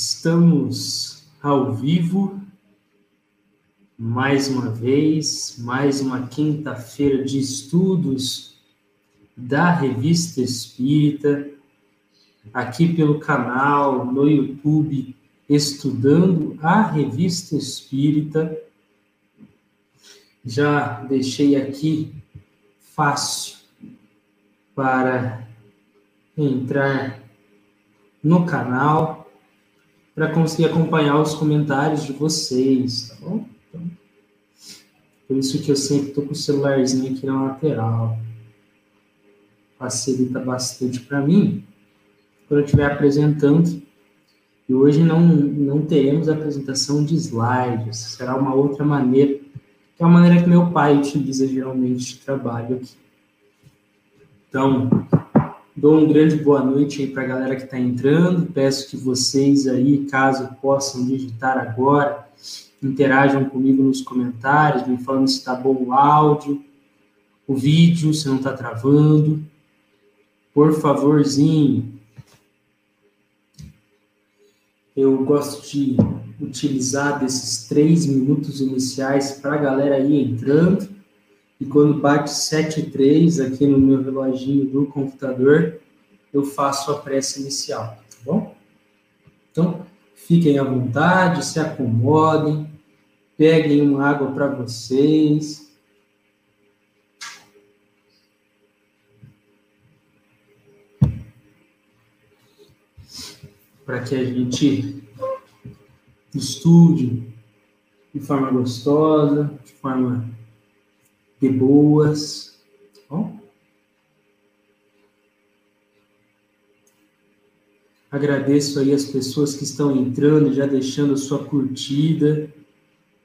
Estamos ao vivo mais uma vez, mais uma quinta-feira de estudos da Revista Espírita, aqui pelo canal no YouTube, estudando a Revista Espírita. Já deixei aqui fácil para entrar no canal para conseguir acompanhar os comentários de vocês, tá bom? Então, por isso que eu sempre estou com o celularzinho aqui na lateral. Facilita bastante para mim quando eu estiver apresentando. E hoje não, não teremos apresentação de slides, será uma outra maneira, que é a maneira que meu pai utiliza geralmente de trabalho aqui. Então, Dou um grande boa noite aí para a galera que está entrando. Peço que vocês aí, caso possam digitar agora, interajam comigo nos comentários, me falando se está bom o áudio, o vídeo, se não está travando. Por favorzinho. Eu gosto de utilizar desses três minutos iniciais para a galera aí entrando e quando bate 7 aqui no meu reloginho do computador, eu faço a prece inicial, tá bom? Então, fiquem à vontade, se acomodem, peguem uma água para vocês. Para que a gente estude de forma gostosa, de forma de boas. Tá bom? Agradeço aí as pessoas que estão entrando, já deixando sua curtida.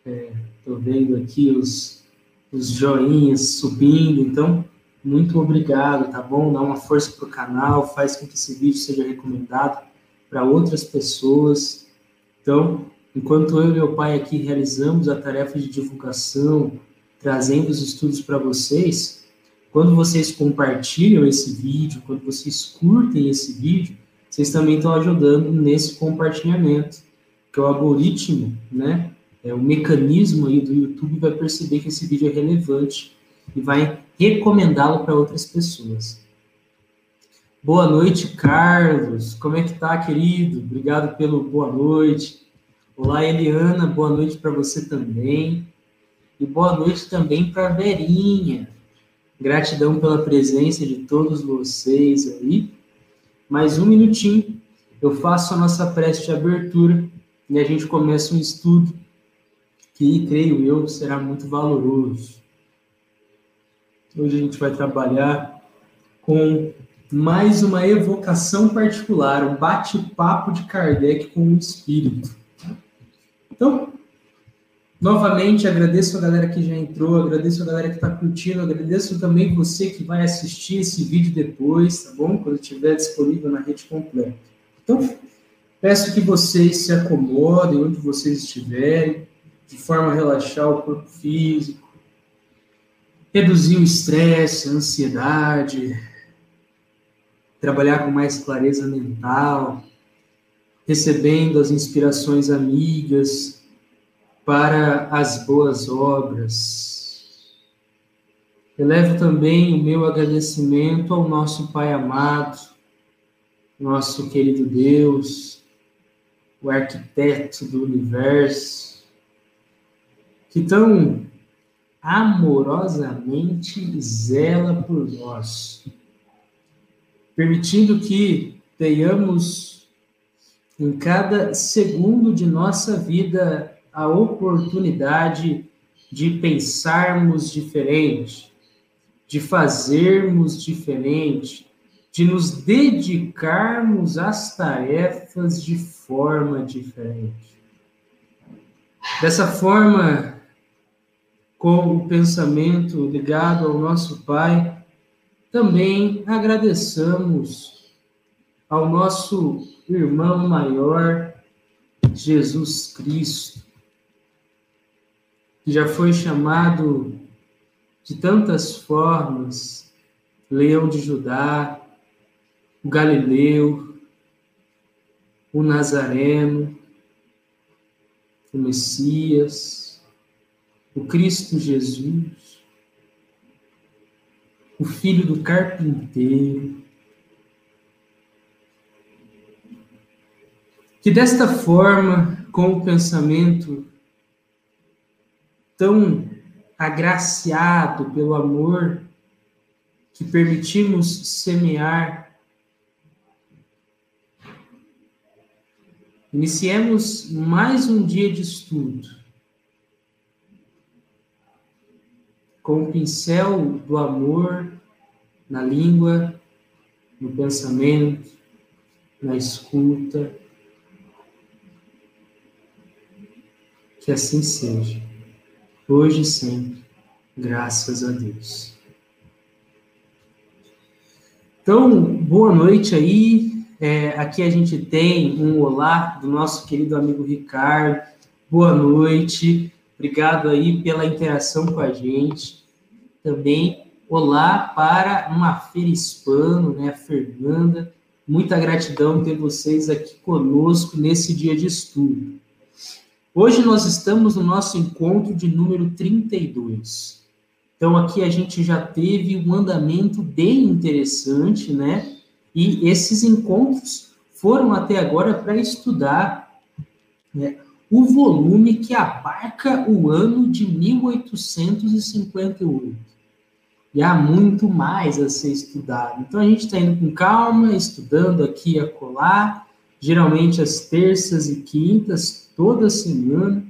Estou é, vendo aqui os, os joinhas subindo, então, muito obrigado, tá bom? Dá uma força para o canal, faz com que esse vídeo seja recomendado para outras pessoas. Então, enquanto eu e meu pai aqui realizamos a tarefa de divulgação, trazendo os estudos para vocês, quando vocês compartilham esse vídeo, quando vocês curtem esse vídeo, vocês também estão ajudando nesse compartilhamento, que é o algoritmo, né? É o mecanismo aí do YouTube vai perceber que esse vídeo é relevante e vai recomendá-lo para outras pessoas. Boa noite, Carlos. Como é que tá, querido? Obrigado pelo boa noite. Olá, Eliana. Boa noite para você também. E boa noite também para Verinha. Gratidão pela presença de todos vocês aí. Mais um minutinho, eu faço a nossa prece de abertura e a gente começa um estudo que, creio eu, será muito valoroso. Hoje a gente vai trabalhar com mais uma evocação particular, um bate-papo de Kardec com o espírito. Então, Novamente, agradeço a galera que já entrou, agradeço a galera que está curtindo, agradeço também você que vai assistir esse vídeo depois, tá bom? Quando estiver disponível na rede completa. Então, peço que vocês se acomodem onde vocês estiverem, de forma a relaxar o corpo físico, reduzir o estresse, a ansiedade, trabalhar com mais clareza mental, recebendo as inspirações amigas, para as boas obras. Elevo também o meu agradecimento ao nosso Pai amado, nosso querido Deus, o arquiteto do universo, que tão amorosamente zela por nós, permitindo que tenhamos em cada segundo de nossa vida a oportunidade de pensarmos diferente, de fazermos diferente, de nos dedicarmos às tarefas de forma diferente. Dessa forma, com o pensamento ligado ao nosso Pai, também agradeçamos ao nosso irmão maior, Jesus Cristo, que já foi chamado de tantas formas, Leão de Judá, o Galileu, o Nazareno, o Messias, o Cristo Jesus, o filho do carpinteiro, que desta forma, com o pensamento tão agraciado pelo amor que permitimos semear, iniciemos mais um dia de estudo com o pincel do amor na língua, no pensamento, na escuta. Que assim seja, hoje e sempre, graças a Deus. Então, boa noite aí. É, aqui a gente tem um olá do nosso querido amigo Ricardo. Boa noite. Obrigado aí pela interação com a gente. Também olá para uma feira hispano, né, Fernanda. Muita gratidão ter vocês aqui conosco nesse dia de estudo. Hoje nós estamos no nosso encontro de número 32. Então aqui a gente já teve um andamento bem interessante, né? E esses encontros foram até agora para estudar né, o volume que abarca o ano de 1858. E há muito mais a ser estudado. Então a gente está indo com calma, estudando aqui a colar, geralmente às terças e quintas, toda semana.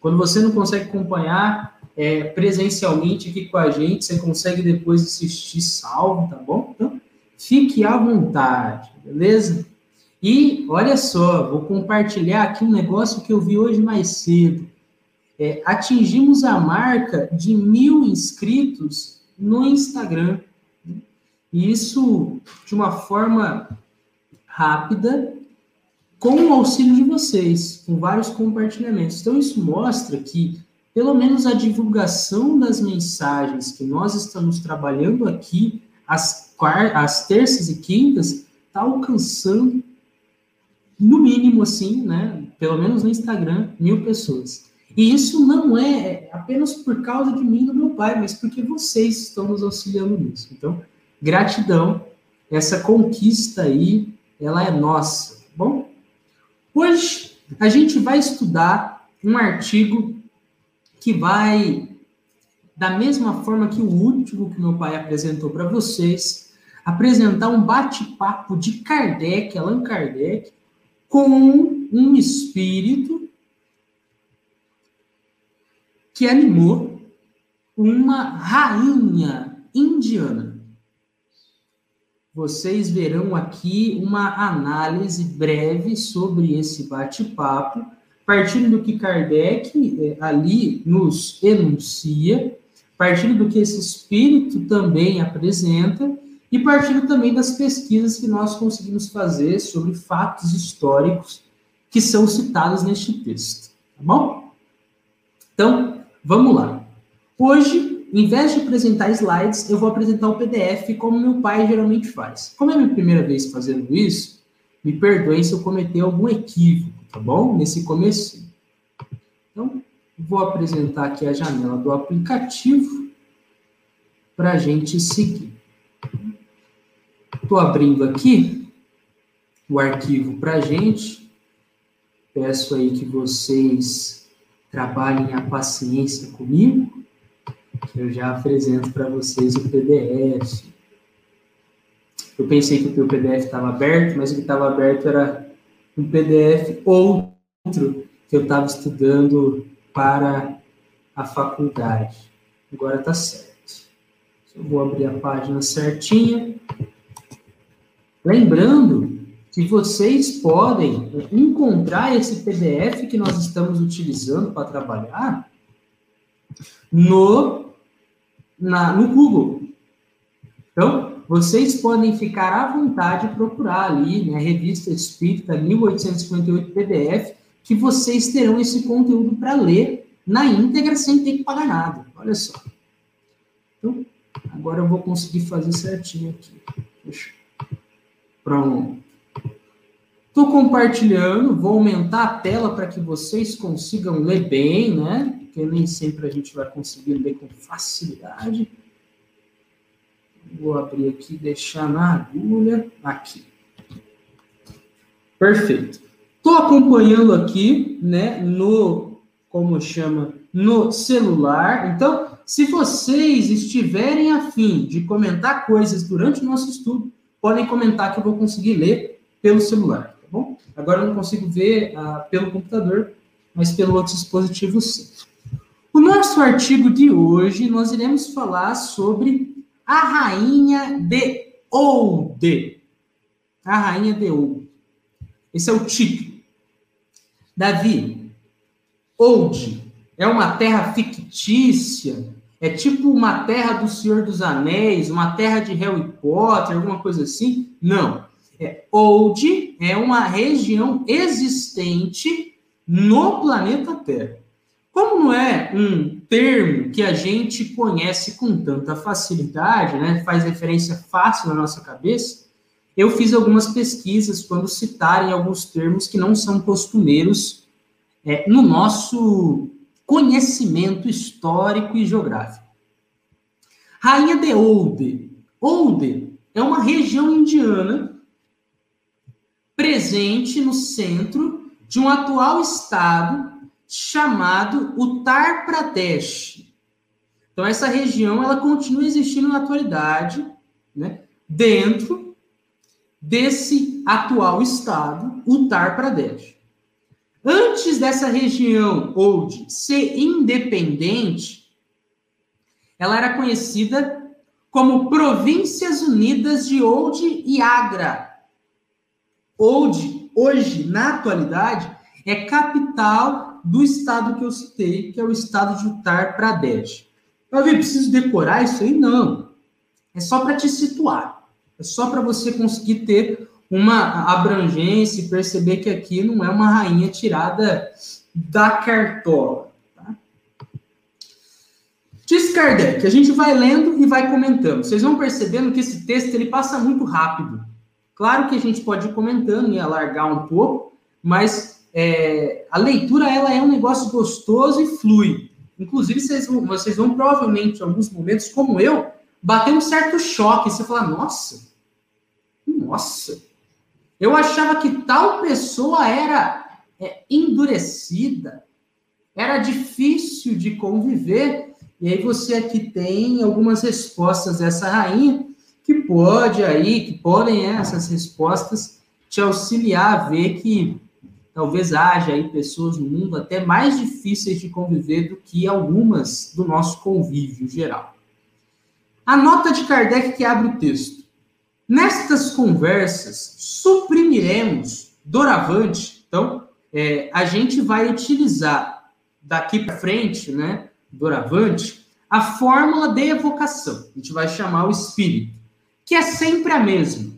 Quando você não consegue acompanhar é, presencialmente aqui com a gente, você consegue depois assistir salvo, tá bom? Então, fique à vontade, beleza? E olha só, vou compartilhar aqui um negócio que eu vi hoje mais cedo. É, atingimos a marca de mil inscritos no Instagram. E isso de uma forma rápida, com o auxílio de vocês, com vários compartilhamentos. Então, isso mostra que, pelo menos, a divulgação das mensagens que nós estamos trabalhando aqui, às, às terças e quintas, está alcançando no mínimo, assim, né? Pelo menos no Instagram, mil pessoas. E isso não é apenas por causa de mim e do meu pai, mas porque vocês estão nos auxiliando nisso. Então, gratidão. Essa conquista aí, ela é nossa? Hoje a gente vai estudar um artigo que vai, da mesma forma que o último que meu pai apresentou para vocês, apresentar um bate-papo de Kardec, Allan Kardec, com um espírito que animou uma rainha indiana. Vocês verão aqui uma análise breve sobre esse bate-papo, partindo do que Kardec eh, ali nos enuncia, partindo do que esse espírito também apresenta e partindo também das pesquisas que nós conseguimos fazer sobre fatos históricos que são citados neste texto, tá bom? Então, vamos lá. Hoje, em vez de apresentar slides, eu vou apresentar o PDF como meu pai geralmente faz. Como é a minha primeira vez fazendo isso, me perdoem se eu cometer algum equívoco, tá bom? Nesse começo. Então, vou apresentar aqui a janela do aplicativo para a gente seguir. Estou abrindo aqui o arquivo para a gente. Peço aí que vocês trabalhem a paciência comigo, eu já apresento para vocês o PDF. Eu pensei que o PDF estava aberto, mas o que estava aberto era um PDF outro que eu estava estudando para a faculdade. Agora está certo. Eu vou abrir a página certinha. Lembrando que vocês podem encontrar esse PDF que nós estamos utilizando para trabalhar no, na, no Google. Então, vocês podem ficar à vontade e procurar ali, né, Revista Espírita 1858 PDF, que vocês terão esse conteúdo para ler na íntegra sem ter que pagar nada. Olha só. Então, agora eu vou conseguir fazer certinho aqui. Pronto. Estou compartilhando, vou aumentar a tela para que vocês consigam ler bem, né? Porque nem sempre a gente vai conseguir ler com facilidade. Vou abrir aqui e deixar na agulha. Aqui. Perfeito. Estou acompanhando aqui, né, no, como chama, no celular. Então, se vocês estiverem afim de comentar coisas durante o nosso estudo, podem comentar que eu vou conseguir ler pelo celular, bom? Agora eu não consigo ver ah, pelo computador, mas pelo outro dispositivo sim. O nosso artigo de hoje, nós iremos falar sobre a rainha de Oude. A rainha de Oude. Esse é o título. Davi, Oude é uma terra fictícia, é tipo uma terra do Senhor dos Anéis, uma terra de Harry Potter, alguma coisa assim? Não. É, Old é uma região existente no planeta Terra. Como não é um termo que a gente conhece com tanta facilidade, né, faz referência fácil na nossa cabeça, eu fiz algumas pesquisas quando citarem alguns termos que não são costumeiros é, no nosso conhecimento histórico e geográfico. Rainha de Oude. Oude é uma região indiana presente no centro de um atual estado chamado Uttar Pradesh. Então essa região ela continua existindo na atualidade, né, dentro desse atual estado, Uttar Pradesh. Antes dessa região Old ser independente, ela era conhecida como Províncias Unidas de Old e Agra, Old, hoje, na atualidade, é capital do estado que eu citei, que é o estado de Uttar Pradesh. Eu vi, preciso decorar isso aí? Não. É só para te situar. É só para você conseguir ter uma abrangência e perceber que aqui não é uma rainha tirada da cartola. Tá? Diz Kardec, a gente vai lendo e vai comentando. Vocês vão percebendo que esse texto ele passa muito rápido. Claro que a gente pode ir comentando e alargar um pouco, mas é, a leitura ela é um negócio gostoso e flui. Inclusive, vocês vão, vocês vão provavelmente, em alguns momentos, como eu, bater um certo choque. Você falar, nossa, nossa, eu achava que tal pessoa era é, endurecida, era difícil de conviver. E aí você aqui tem algumas respostas dessa rainha que pode aí, que podem essas respostas te auxiliar a ver que talvez haja aí pessoas no mundo até mais difíceis de conviver do que algumas do nosso convívio geral. A nota de Kardec que abre o texto. Nestas conversas, suprimiremos doravante. Então, é, a gente vai utilizar daqui para frente, né, doravante, a fórmula de evocação. A gente vai chamar o espírito que é sempre a mesma,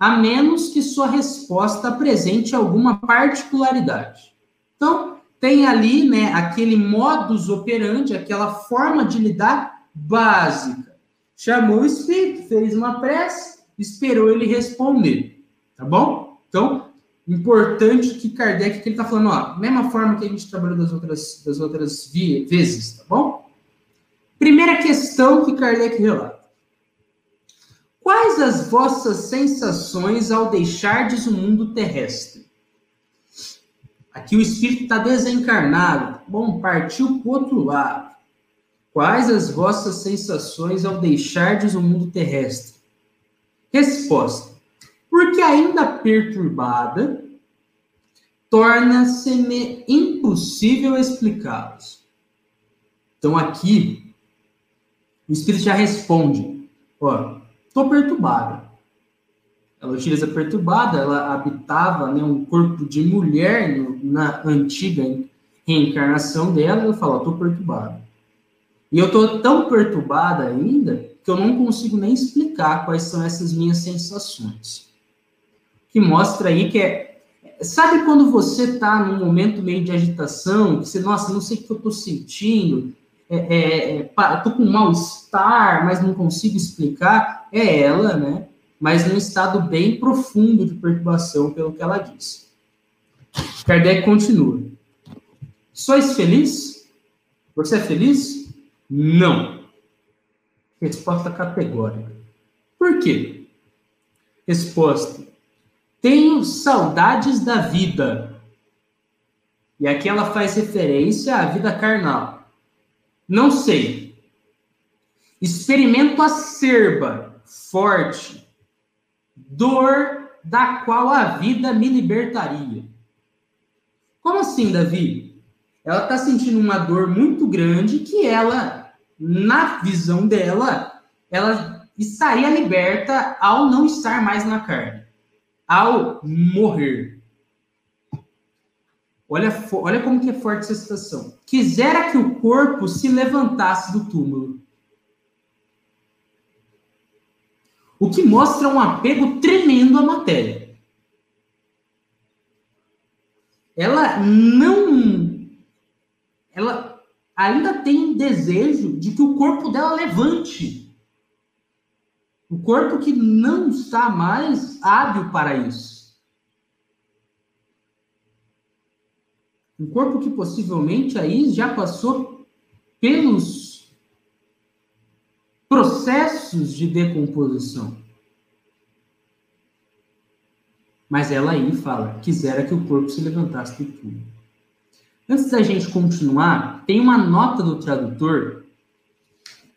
a menos que sua resposta apresente alguma particularidade. Então, tem ali, né, aquele modus operandi, aquela forma de lidar básica. Chamou o espírito, fez uma prece, esperou ele responder, tá bom? Então, importante que Kardec que ele está falando, ó, mesma forma que a gente trabalhou das outras das outras vezes, tá bom? Primeira questão que Kardec relata. Quais as vossas sensações ao deixardes o mundo terrestre? Aqui o espírito está desencarnado. Bom, partiu para o outro lado. Quais as vossas sensações ao deixardes o mundo terrestre? Resposta: Porque ainda perturbada, torna-se-me impossível explicá-los. Então aqui, o Espírito já responde: ó, Estou perturbada. Ela utiliza perturbada, ela habitava né, um corpo de mulher no, na antiga reencarnação dela, ela fala, estou perturbada. E eu estou tão perturbada ainda que eu não consigo nem explicar quais são essas minhas sensações. Que mostra aí que é. Sabe quando você está num momento meio de agitação, que você, nossa, não sei o que eu estou sentindo, é, é, é, tô com mal-estar, mas não consigo explicar, é ela, né? mas num estado bem profundo de perturbação, pelo que ela diz. Kardec continua. Sois feliz? Você é feliz? Não. Resposta categórica. Por quê? Resposta. Tenho saudades da vida. E aqui ela faz referência à vida carnal. Não sei. Experimento acerba, forte, dor da qual a vida me libertaria. Como assim, Davi? Ela está sentindo uma dor muito grande que ela, na visão dela, ela estaria liberta ao não estar mais na carne, ao morrer. Olha, olha como que é forte essa situação. Quisera que o corpo se levantasse do túmulo. O que mostra um apego tremendo à matéria. Ela não. Ela ainda tem desejo de que o corpo dela levante. O corpo que não está mais hábil para isso. Um corpo que possivelmente aí já passou pelos processos de decomposição. Mas ela aí fala, quisera que o corpo se levantasse do túmulo. Antes da gente continuar, tem uma nota do tradutor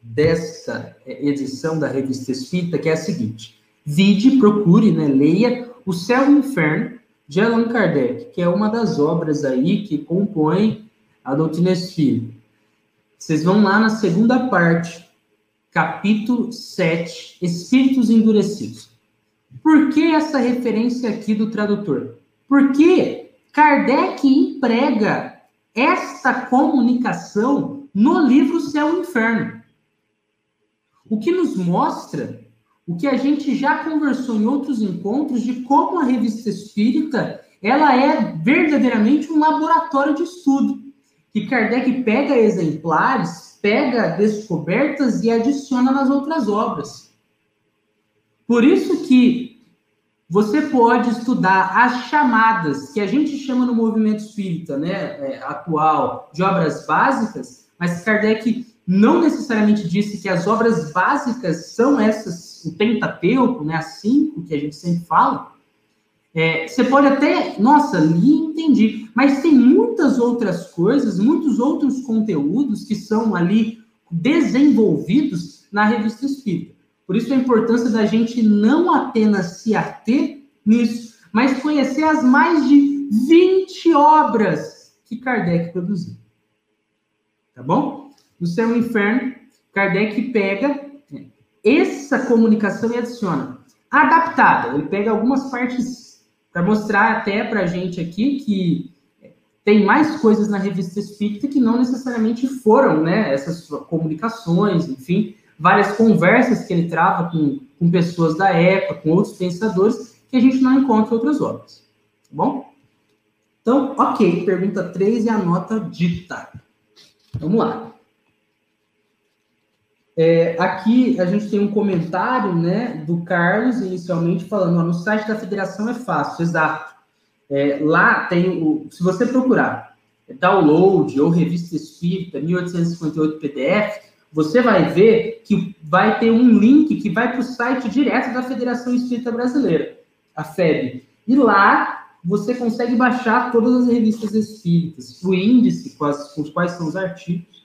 dessa edição da Revista Espírita que é a seguinte: vide, procure, né, leia O Céu e o Inferno, de Allan Kardec, que é uma das obras aí que compõem a doutrina espírita. Vocês vão lá na segunda parte, capítulo 7, Espíritos Endurecidos. Por que essa referência aqui do tradutor? Porque Kardec emprega esta comunicação no livro Céu e Inferno. O que nos mostra o que a gente já conversou em outros encontros de como a revista espírita ela é verdadeiramente um laboratório de estudo. Que Kardec pega exemplares, pega descobertas e adiciona nas outras obras. Por isso que você pode estudar as chamadas que a gente chama no movimento espírita, né, é, atual, de obras básicas, mas Kardec não necessariamente disse que as obras básicas são essas, o Pentateuco, né, as cinco que a gente sempre fala. É, você pode até, nossa, li e entendi, mas tem muitas outras coisas, muitos outros conteúdos que são ali desenvolvidos na revista Espírita. Por isso a importância da gente não apenas se ater nisso, mas conhecer as mais de 20 obras que Kardec produziu. Tá bom? no céu e inferno, Kardec pega essa comunicação e adiciona. Adaptada, ele pega algumas partes para mostrar até para a gente aqui que tem mais coisas na revista espírita que não necessariamente foram, né? Essas comunicações, enfim, várias conversas que ele trava com, com pessoas da época, com outros pensadores, que a gente não encontra em outras obras. Tá bom? Então, ok, pergunta 3 e a nota dita. Vamos lá. É, aqui a gente tem um comentário né, do Carlos, inicialmente, falando: ó, no site da federação é fácil, exato. É, lá tem o. Se você procurar download ou revista espírita 1858 PDF, você vai ver que vai ter um link que vai para o site direto da Federação Espírita Brasileira, a FEB. E lá você consegue baixar todas as revistas espíritas, o índice com, as, com os quais são os artigos.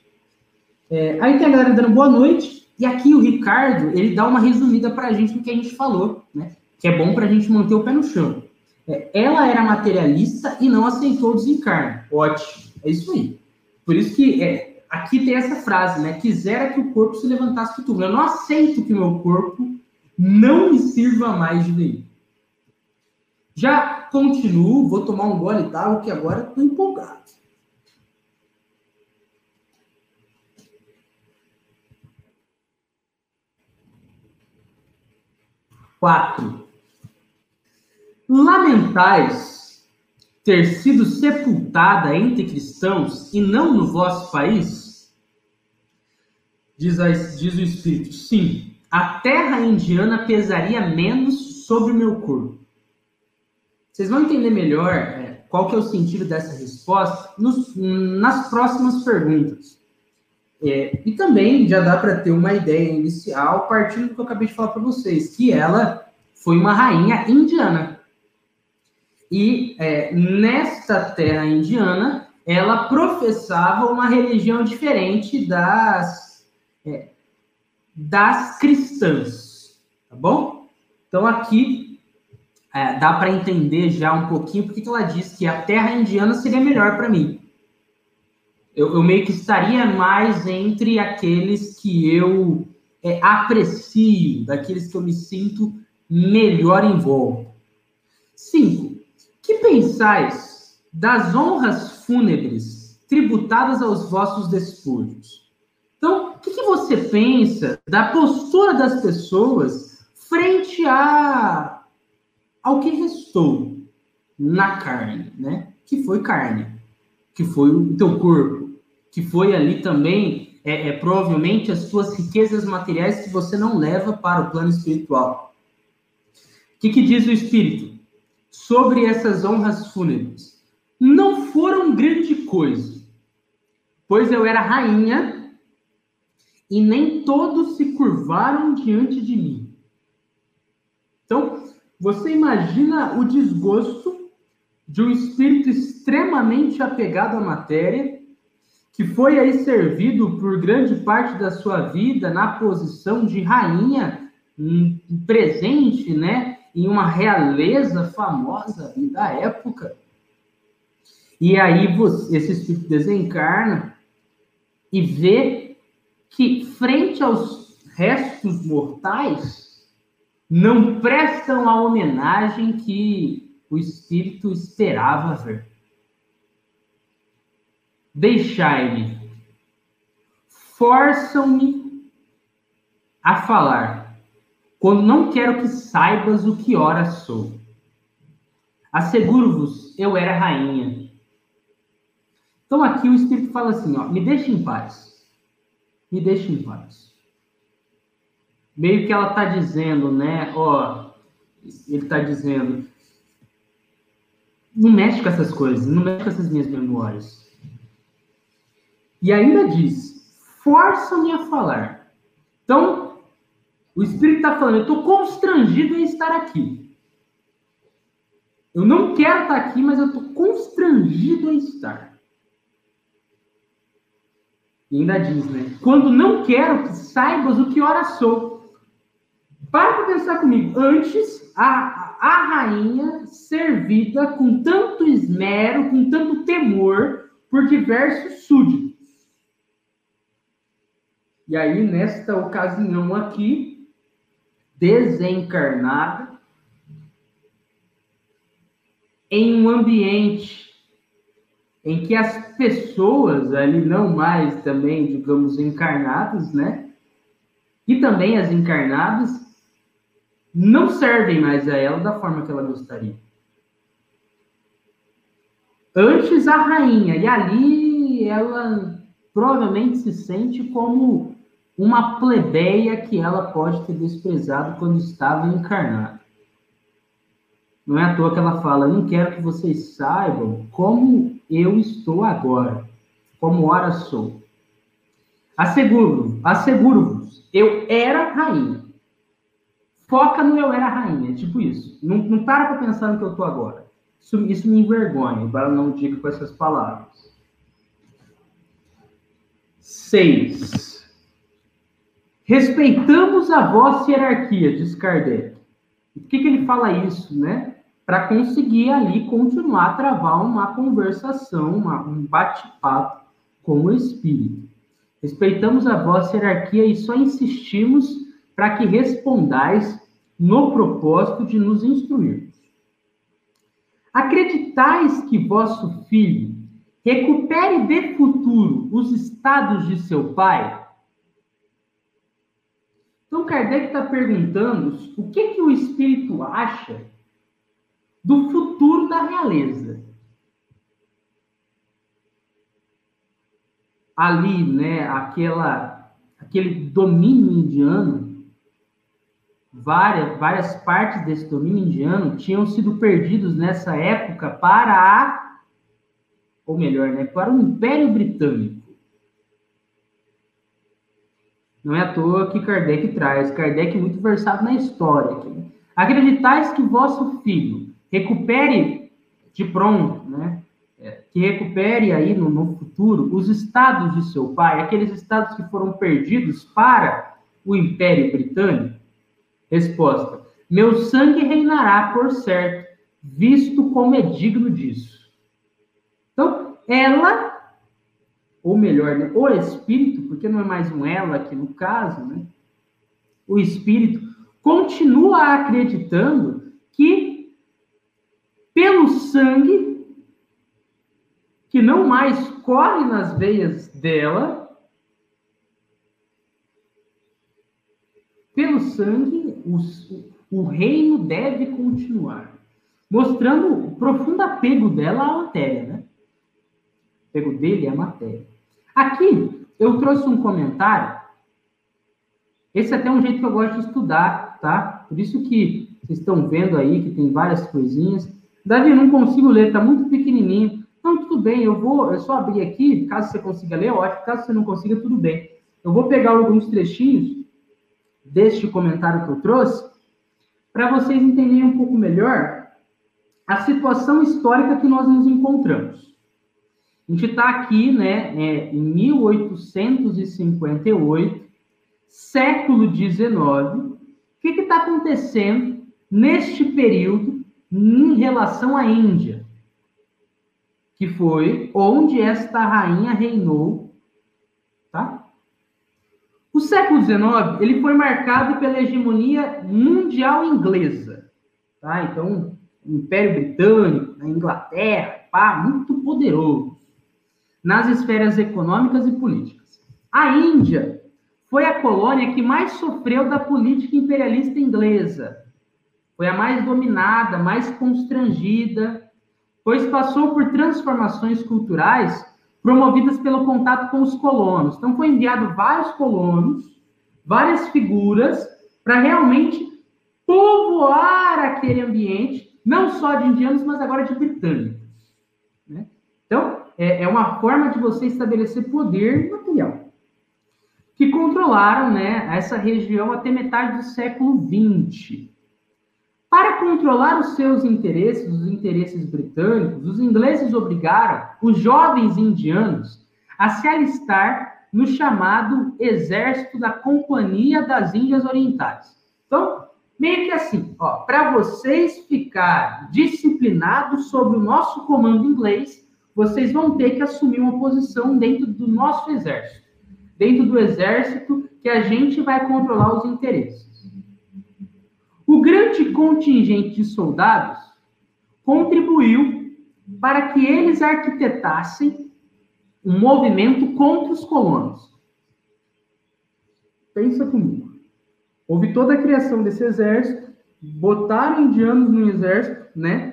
É, aí tem a galera dando boa noite, e aqui o Ricardo, ele dá uma resumida para a gente do que a gente falou, né? Que é bom para a gente manter o pé no chão. É, ela era materialista e não aceitou o desencarne. Ótimo, é isso aí. Por isso que é, aqui tem essa frase, né? Quisera que o corpo se levantasse do túmulo. Eu não aceito que o meu corpo não me sirva mais de veículo. Já continuo, vou tomar um gole d'água que agora estou empolgado. 4. Lamentais ter sido sepultada entre cristãos e não no vosso país? Diz, a, diz o Espírito, sim, a terra indiana pesaria menos sobre o meu corpo. Vocês vão entender melhor é, qual que é o sentido dessa resposta nos, nas próximas perguntas. É, e também já dá para ter uma ideia inicial partindo do que eu acabei de falar para vocês, que ela foi uma rainha indiana. E é, nesta terra indiana, ela professava uma religião diferente das, é, das cristãs, tá bom? Então aqui é, dá para entender já um pouquinho porque que ela diz que a terra indiana seria melhor para mim. Eu, eu, meio que estaria mais entre aqueles que eu é, aprecio, daqueles que eu me sinto melhor em volta. Cinco, que pensais das honras fúnebres tributadas aos vossos despojos? Então, o que, que você pensa da postura das pessoas frente a, ao que restou na carne, né? Que foi carne, que foi o teu corpo, que foi ali também, é, é provavelmente, as suas riquezas materiais que você não leva para o plano espiritual. O que, que diz o Espírito? sobre essas honras fúnebres não foram grande coisa, pois eu era rainha e nem todos se curvaram diante de mim. Então, você imagina o desgosto de um espírito extremamente apegado à matéria, que foi aí servido por grande parte da sua vida na posição de rainha hum, presente, né, em uma realeza famosa da época. E aí esse espírito desencarna e vê que, frente aos restos mortais, não prestam a homenagem que o espírito esperava ver. Deixai-me, forçam-me a falar quando não quero que saibas o que hora sou. Asseguro-vos, eu era rainha. Então aqui o Espírito fala assim, ó, me deixe em paz. Me deixe em paz. Meio que ela está dizendo, né, ó, ele está dizendo, não mexe com essas coisas, não mexe com essas minhas memórias. E ainda diz, força-me a falar. Então, o Espírito está falando, eu estou constrangido em estar aqui. Eu não quero estar aqui, mas eu estou constrangido em estar. E ainda diz, né? Quando não quero que saibas o que hora sou. Para para pensar comigo. Antes, a, a rainha servida com tanto esmero, com tanto temor por diversos súditos. E aí, nesta ocasião aqui, desencarnada em um ambiente em que as pessoas ali não mais também, digamos, encarnadas, né? E também as encarnadas não servem mais a ela da forma que ela gostaria. Antes a rainha, e ali ela provavelmente se sente como uma plebeia que ela pode ter desprezado quando estava encarnada. Não é à toa que ela fala: Não quero que vocês saibam como eu estou agora, como ora sou. Asseguro-vos, asseguro-vos, eu era rainha. Foca no eu era rainha, tipo isso. Não, não para para pensar no que eu estou agora. Isso, isso me envergonha, embora não diga com essas palavras. Seis. Respeitamos a vossa hierarquia, diz Kardec. Por que, que ele fala isso, né? Para conseguir ali continuar a travar uma conversação, uma, um bate-papo com o Espírito. Respeitamos a vossa hierarquia e só insistimos para que respondais no propósito de nos instruir. Acreditais que vosso filho recupere de futuro os estados de seu pai? Então, Kardec está perguntando o que, que o espírito acha do futuro da realeza. Ali, né, aquela, aquele domínio indiano várias, várias partes desse domínio indiano tinham sido perdidos nessa época para a, ou melhor, né, para o Império Britânico. Não é à toa que Kardec traz, Kardec é muito versado na história. Aqui. Acreditais que vosso filho recupere de pronto, né? É, que recupere aí no, no futuro os estados de seu pai, aqueles estados que foram perdidos para o Império Britânico? Resposta: Meu sangue reinará por certo, visto como é digno disso. Então, ela ou melhor, né, o espírito, porque não é mais um ela aqui no caso, né? O espírito continua acreditando que pelo sangue que não mais corre nas veias dela, pelo sangue o, o reino deve continuar, mostrando o profundo apego dela à matéria, né? O apego dele à matéria. Aqui, eu trouxe um comentário. Esse é até um jeito que eu gosto de estudar, tá? Por isso que vocês estão vendo aí que tem várias coisinhas. Davi, eu não consigo ler, tá muito pequenininho. Não, tudo bem, eu vou, é só abrir aqui, caso você consiga ler, ótimo. Caso você não consiga, tudo bem. Eu vou pegar alguns trechinhos deste comentário que eu trouxe para vocês entenderem um pouco melhor a situação histórica que nós nos encontramos. A gente está aqui, né, é, em 1858, século XIX. O que está acontecendo neste período em relação à Índia? Que foi onde esta rainha reinou, tá? O século XIX ele foi marcado pela hegemonia mundial inglesa, tá? Então, Império Britânico, Inglaterra, pá, muito poderoso nas esferas econômicas e políticas. A Índia foi a colônia que mais sofreu da política imperialista inglesa. Foi a mais dominada, mais constrangida, pois passou por transformações culturais promovidas pelo contato com os colonos. Então, foi enviado vários colonos, várias figuras, para realmente povoar aquele ambiente, não só de indianos, mas agora de britânicos. Né? Então, é, é uma forma de você estabelecer poder material. Que controlaram né, essa região até metade do século XX. Para controlar os seus interesses, os interesses britânicos, os ingleses obrigaram os jovens indianos a se alistar no chamado Exército da Companhia das Índias Orientais. Então, meio que assim, ó, para vocês ficarem disciplinados sobre o nosso comando inglês, vocês vão ter que assumir uma posição dentro do nosso exército, dentro do exército que a gente vai controlar os interesses. O grande contingente de soldados contribuiu para que eles arquitetassem um movimento contra os colonos. Pensa comigo. Houve toda a criação desse exército, botaram indianos no exército, né?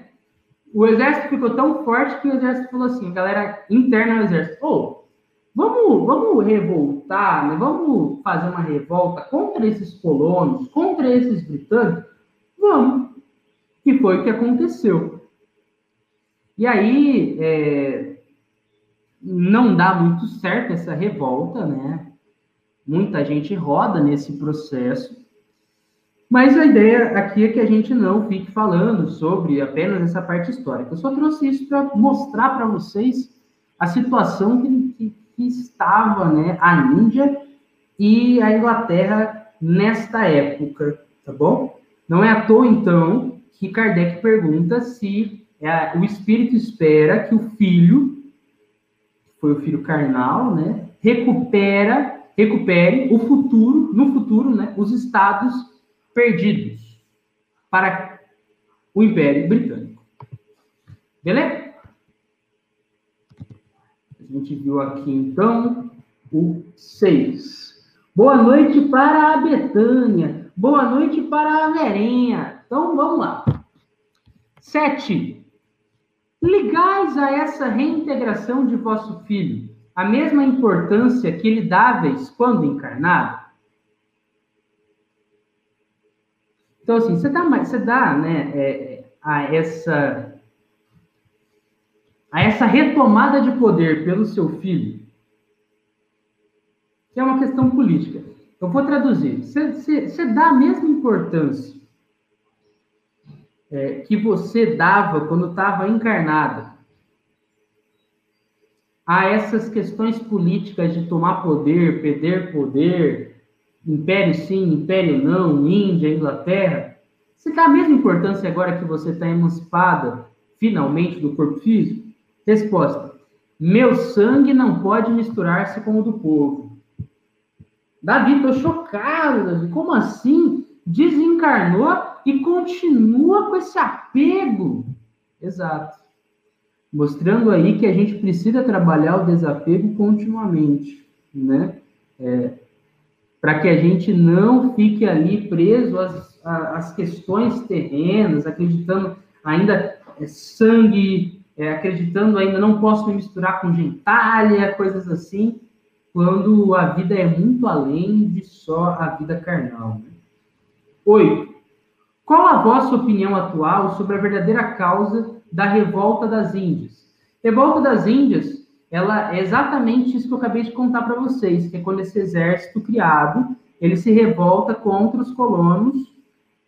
O exército ficou tão forte que o exército falou assim, a galera interna do exército, oh, vamos, vamos revoltar, né? vamos fazer uma revolta contra esses colonos, contra esses britânicos? Vamos. E foi o que aconteceu. E aí, é, não dá muito certo essa revolta, né? Muita gente roda nesse processo. Mas a ideia aqui é que a gente não fique falando sobre apenas essa parte histórica. Eu só trouxe isso para mostrar para vocês a situação que, que, que, estava né, a Índia e a Inglaterra nesta época, tá bom? Não é à toa, então, que Kardec pergunta se é, o espírito espera que o filho, foi o filho carnal, né, recupera, recupere o futuro, no futuro, né, os estados perdidos para o Império Britânico. Beleza? A gente viu aqui, então, o 6. Boa noite para a Betânia. Boa noite para a Verinha. Então, vamos lá. 7. Ligais a essa reintegração de vosso filho a mesma importância que lhe dáveis quando encarnado? Então, assim, você dá, você dá né, é, a, essa, a essa retomada de poder pelo seu filho, que é uma questão política. Eu vou traduzir. Você, você, você dá a mesma importância é, que você dava quando estava encarnada a essas questões políticas de tomar poder, perder poder, Império sim, Império não, Índia, Inglaterra, você dá a mesma importância agora que você está emancipada, finalmente, do corpo físico? Resposta: Meu sangue não pode misturar-se com o do povo. Davi, estou chocado, Davi. Como assim? Desencarnou e continua com esse apego. Exato. Mostrando aí que a gente precisa trabalhar o desapego continuamente, né? É, para que a gente não fique ali preso às, às questões terrenas, acreditando ainda é, sangue, é, acreditando ainda não posso me misturar com gentalha, coisas assim, quando a vida é muito além de só a vida carnal. Né? Qual a vossa opinião atual sobre a verdadeira causa da revolta das Índias? Revolta das Índias ela é exatamente isso que eu acabei de contar para vocês, que é quando esse exército criado, ele se revolta contra os colonos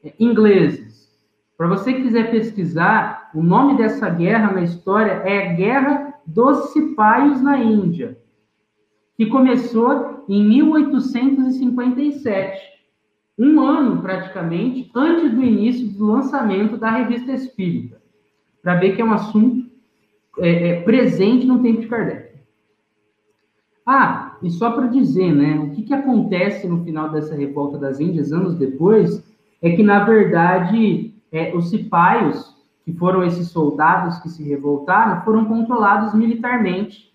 é, ingleses. Para você que quiser pesquisar, o nome dessa guerra na história é Guerra dos Cipaios na Índia, que começou em 1857, um ano praticamente antes do início do lançamento da Revista Espírita, para ver que é um assunto é, é, presente no tempo de Kardec. Ah, e só para dizer, né, o que, que acontece no final dessa revolta das Índias, anos depois, é que, na verdade, é, os cipaios, que foram esses soldados que se revoltaram, foram controlados militarmente.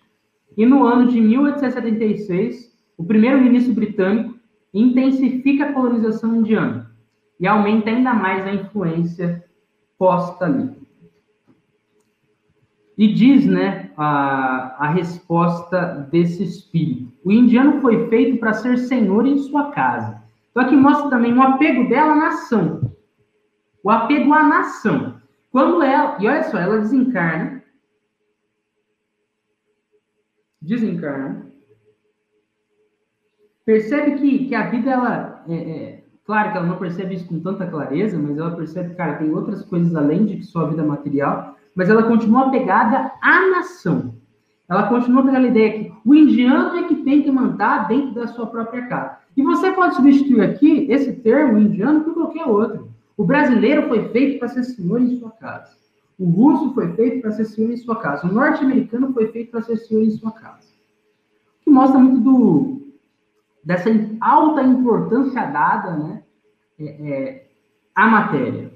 E no ano de 1876, o primeiro-ministro britânico intensifica a colonização indiana e aumenta ainda mais a influência posta ali. E diz, né, a, a resposta desse espírito. O indiano foi feito para ser senhor em sua casa. Então aqui mostra também o apego dela à nação. O apego à nação. Quando ela, e olha só, ela desencarna. Desencarna. Percebe que, que a vida, ela. É, é, claro que ela não percebe isso com tanta clareza, mas ela percebe, cara, tem outras coisas além de só a vida material mas ela continua apegada à nação. Ela continua com aquela ideia que o indiano é que tem que mandar dentro da sua própria casa. E você pode substituir aqui esse termo indiano por qualquer outro. O brasileiro foi feito para ser senhor em sua casa. O russo foi feito para ser senhor em sua casa. O norte-americano foi feito para ser senhor em sua casa. O que mostra muito do, dessa alta importância dada né, é, é, à matéria.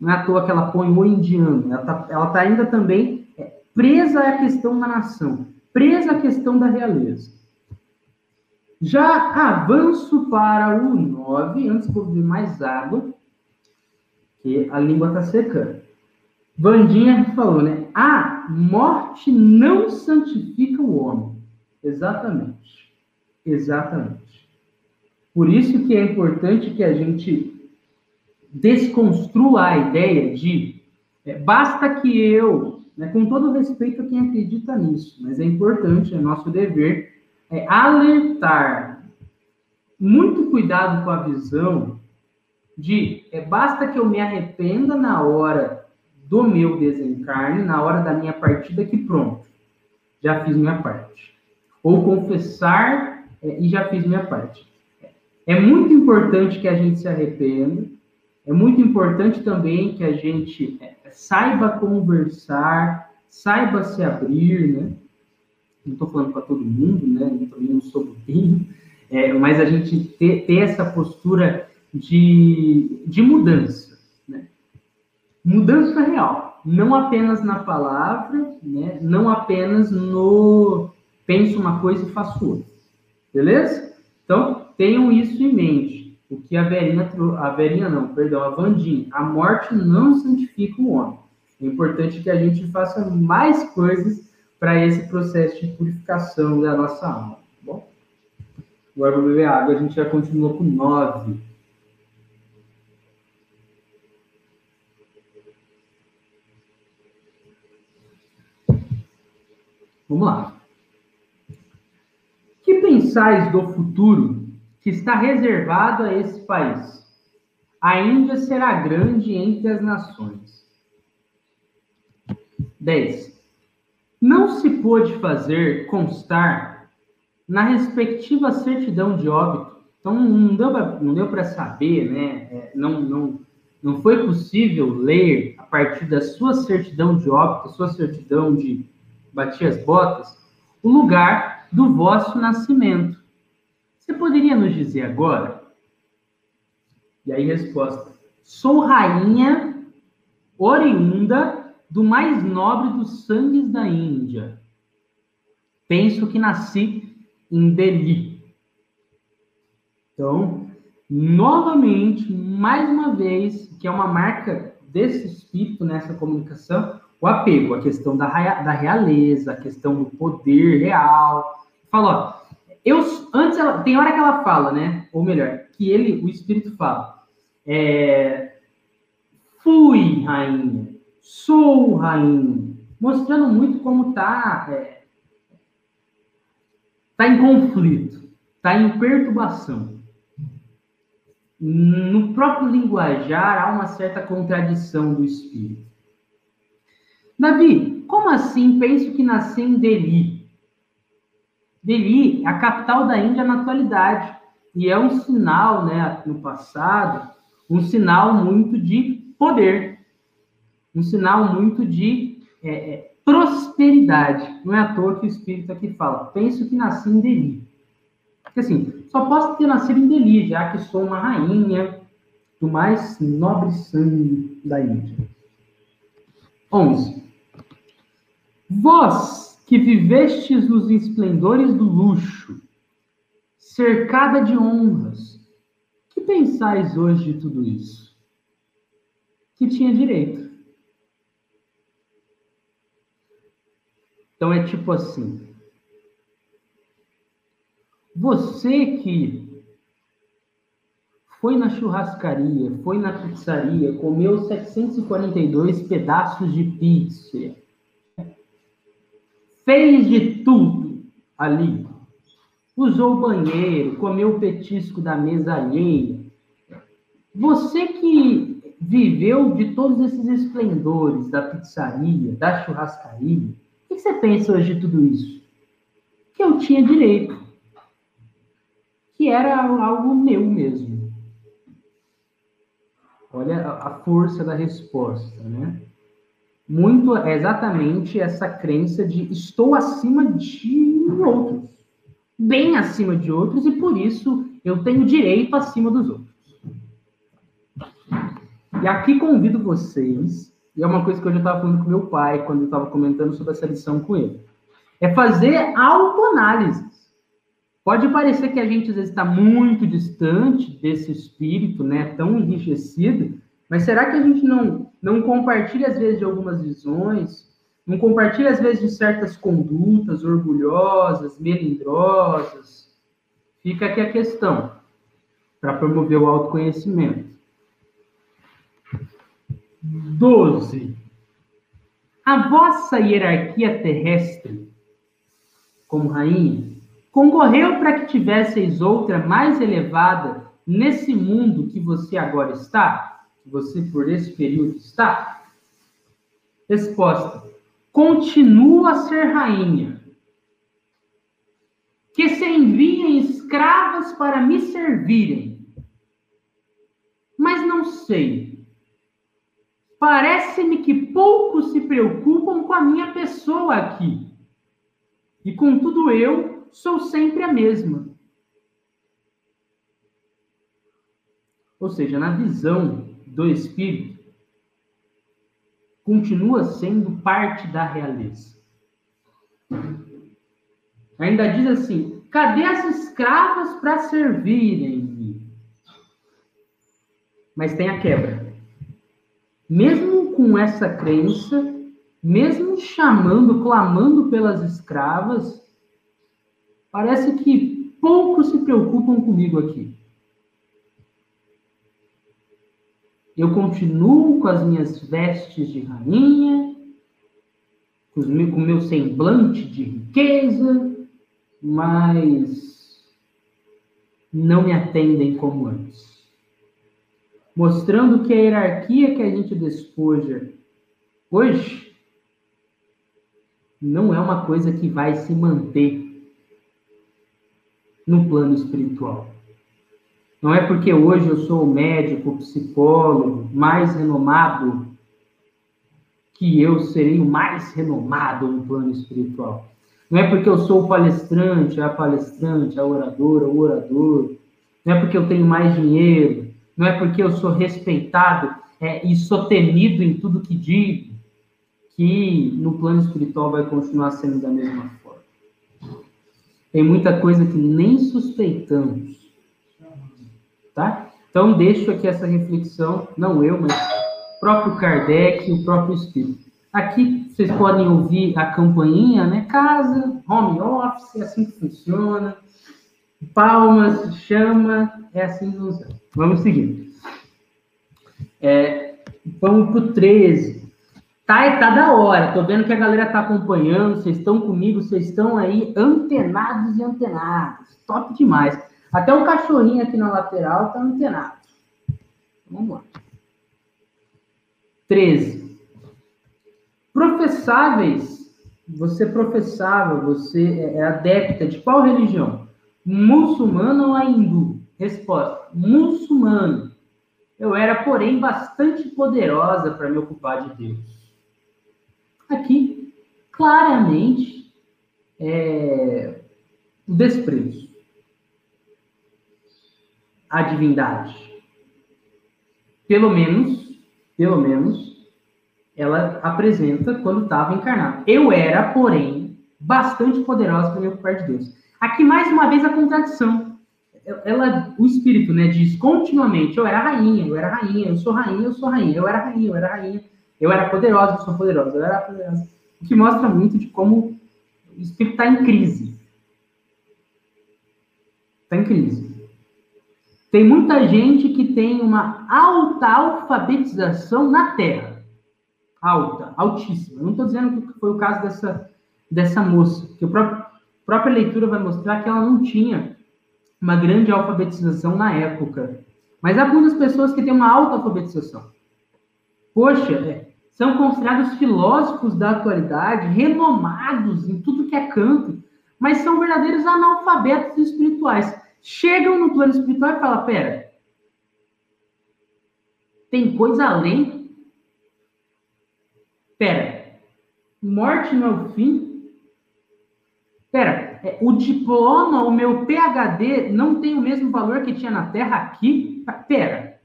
Não é à toa que ela põe o indiano. Ela está ela tá ainda também é, presa à questão da nação, presa à questão da realeza. Já avanço para o 9, antes de eu mais água, que a língua está secando. Vandinha falou, né? A morte não santifica o homem. Exatamente. Exatamente. Por isso que é importante que a gente desconstrua a ideia de é, basta que eu, né, com todo respeito a quem acredita nisso, mas é importante, é nosso dever, é alertar, muito cuidado com a visão de é, basta que eu me arrependa na hora do meu desencarne, na hora da minha partida, que pronto, já fiz minha parte. Ou confessar é, e já fiz minha parte. É muito importante que a gente se arrependa, é muito importante também que a gente é, saiba conversar, saiba se abrir, né? Não estou falando para todo mundo, né? Eu também não sou bobinho, é, mas a gente ter, ter essa postura de, de mudança, né? Mudança real, não apenas na palavra, né? Não apenas no penso uma coisa e faço outra, beleza? Então, tenham isso em mente. O que a Verinha, a Verinha não, perdão, a Vandinha, a morte não santifica o homem. É importante que a gente faça mais coisas para esse processo de purificação da nossa alma, tá bom? Agora vou beber água, a gente já continuou com nove. Vamos lá. Que pensais do futuro que está reservado a esse país? A Índia será grande entre as nações. 10. Não se pôde fazer constar na respectiva certidão de óbito. Então, não deu para saber, né? É, não, não, não foi possível ler a partir da sua certidão de óbito, sua certidão de bater as botas, o lugar do vosso nascimento. Você poderia nos dizer agora? E aí, resposta: Sou rainha oriunda do mais nobre dos sangues da Índia. Penso que nasci em Delhi. Então, novamente, mais uma vez, que é uma marca desse espírito nessa comunicação, o apego, a questão da, da realeza, a questão do poder real. Fala, ó, eu antes ela, tem hora que ela fala, né? Ou melhor, que ele, o espírito fala, é, fui rainha, sou rainha, mostrando muito como está é, tá em conflito, está em perturbação. No próprio linguajar há uma certa contradição do espírito. Davi, como assim penso que nasci em Delhi? Delhi é a capital da Índia na atualidade e é um sinal, né, no passado, um sinal muito de poder um sinal muito de é, é, prosperidade. Não é à toa que o Espírito aqui fala, penso que nasci em Delhi. Porque assim, só posso ter nascido em Delhi, já que sou uma rainha do mais nobre sangue da Índia. 11. Vós que vivestes nos esplendores do luxo, cercada de honras, que pensais hoje de tudo isso? Que tinha direito. Então é tipo assim. Você que foi na churrascaria, foi na pizzaria, comeu 742 pedaços de pizza, fez de tudo ali, usou o banheiro, comeu o petisco da mesa alheia. Você que viveu de todos esses esplendores da pizzaria, da churrascaria, o que você pensa hoje de tudo isso? Que eu tinha direito. Que era algo meu mesmo. Olha a força da resposta, né? Muito é exatamente essa crença de estou acima de outros, bem acima de outros, e por isso eu tenho direito acima dos outros. E aqui convido vocês e é uma coisa que eu já estava falando com meu pai quando eu estava comentando sobre essa lição com ele. É fazer autoanálise. Pode parecer que a gente às vezes está muito distante desse espírito, né, tão enriquecido, mas será que a gente não não compartilha às vezes de algumas visões, não compartilha às vezes de certas condutas orgulhosas, melindrosas? Fica aqui a questão para promover o autoconhecimento. 12. A vossa hierarquia terrestre, como rainha, concorreu para que tivesseis outra mais elevada nesse mundo que você agora está? Você por esse período está? Resposta: continua a ser rainha. Que se enviem escravas para me servirem. Mas não sei Parece-me que poucos se preocupam com a minha pessoa aqui. E contudo eu sou sempre a mesma. Ou seja, na visão do espírito, continua sendo parte da realeza. Ainda diz assim: cadê as escravas para servirem-me? Mas tem a quebra mesmo com essa crença, mesmo chamando, clamando pelas escravas, parece que poucos se preocupam comigo aqui. Eu continuo com as minhas vestes de rainha, com o meu semblante de riqueza, mas não me atendem como antes. Mostrando que a hierarquia que a gente despoja hoje não é uma coisa que vai se manter no plano espiritual. Não é porque hoje eu sou o médico, o psicólogo mais renomado que eu serei o mais renomado no plano espiritual. Não é porque eu sou o palestrante, a palestrante, a oradora, o orador. Não é porque eu tenho mais dinheiro. Não é porque eu sou respeitado é, e sou temido em tudo que digo que no plano espiritual vai continuar sendo da mesma forma. Tem muita coisa que nem suspeitamos. Tá? Então, deixo aqui essa reflexão, não eu, mas o próprio Kardec o próprio Espírito. Aqui vocês podem ouvir a campainha, né? Casa, home office, é assim que funciona. Palmas, chama, é assim que funciona. Vamos seguir. É, vamos para o 13. Tá, tá da hora. Tô vendo que a galera tá acompanhando. Vocês estão comigo, vocês estão aí antenados e antenados. Top demais. Até o cachorrinho aqui na lateral tá antenado. Vamos lá. 13. Professáveis. Você professava, você é, é adepta de qual religião? Muçulmano ou hindu? Resposta: muçulmano. Eu era, porém, bastante poderosa para me ocupar de Deus. Aqui, claramente, é, o desprezo. A divindade. Pelo menos pelo menos, ela apresenta quando estava encarnada. Eu era, porém, bastante poderosa para me ocupar de Deus. Aqui, mais uma vez, a contradição. Ela, o espírito, né, diz continuamente: eu era rainha, eu era rainha, eu sou rainha, eu sou rainha, eu era rainha, eu era rainha, eu era poderosa, eu sou poderosa, eu era poderosa. O que mostra muito de como o espírito está em crise. Está em crise. Tem muita gente que tem uma alta alfabetização na Terra. Alta, altíssima. Eu não estou dizendo que foi o caso dessa, dessa moça, que a própria, leitura vai mostrar que ela não tinha uma grande alfabetização na época. Mas há muitas pessoas que têm uma alta alfabetização. Poxa, é, são considerados filósofos da atualidade, renomados em tudo que é canto, mas são verdadeiros analfabetos espirituais chegam no plano espiritual e falam: pera, tem coisa além? Pera, morte não é o fim? Pera, é, o diploma, o meu PhD não tem o mesmo valor que tinha na Terra aqui? Pera,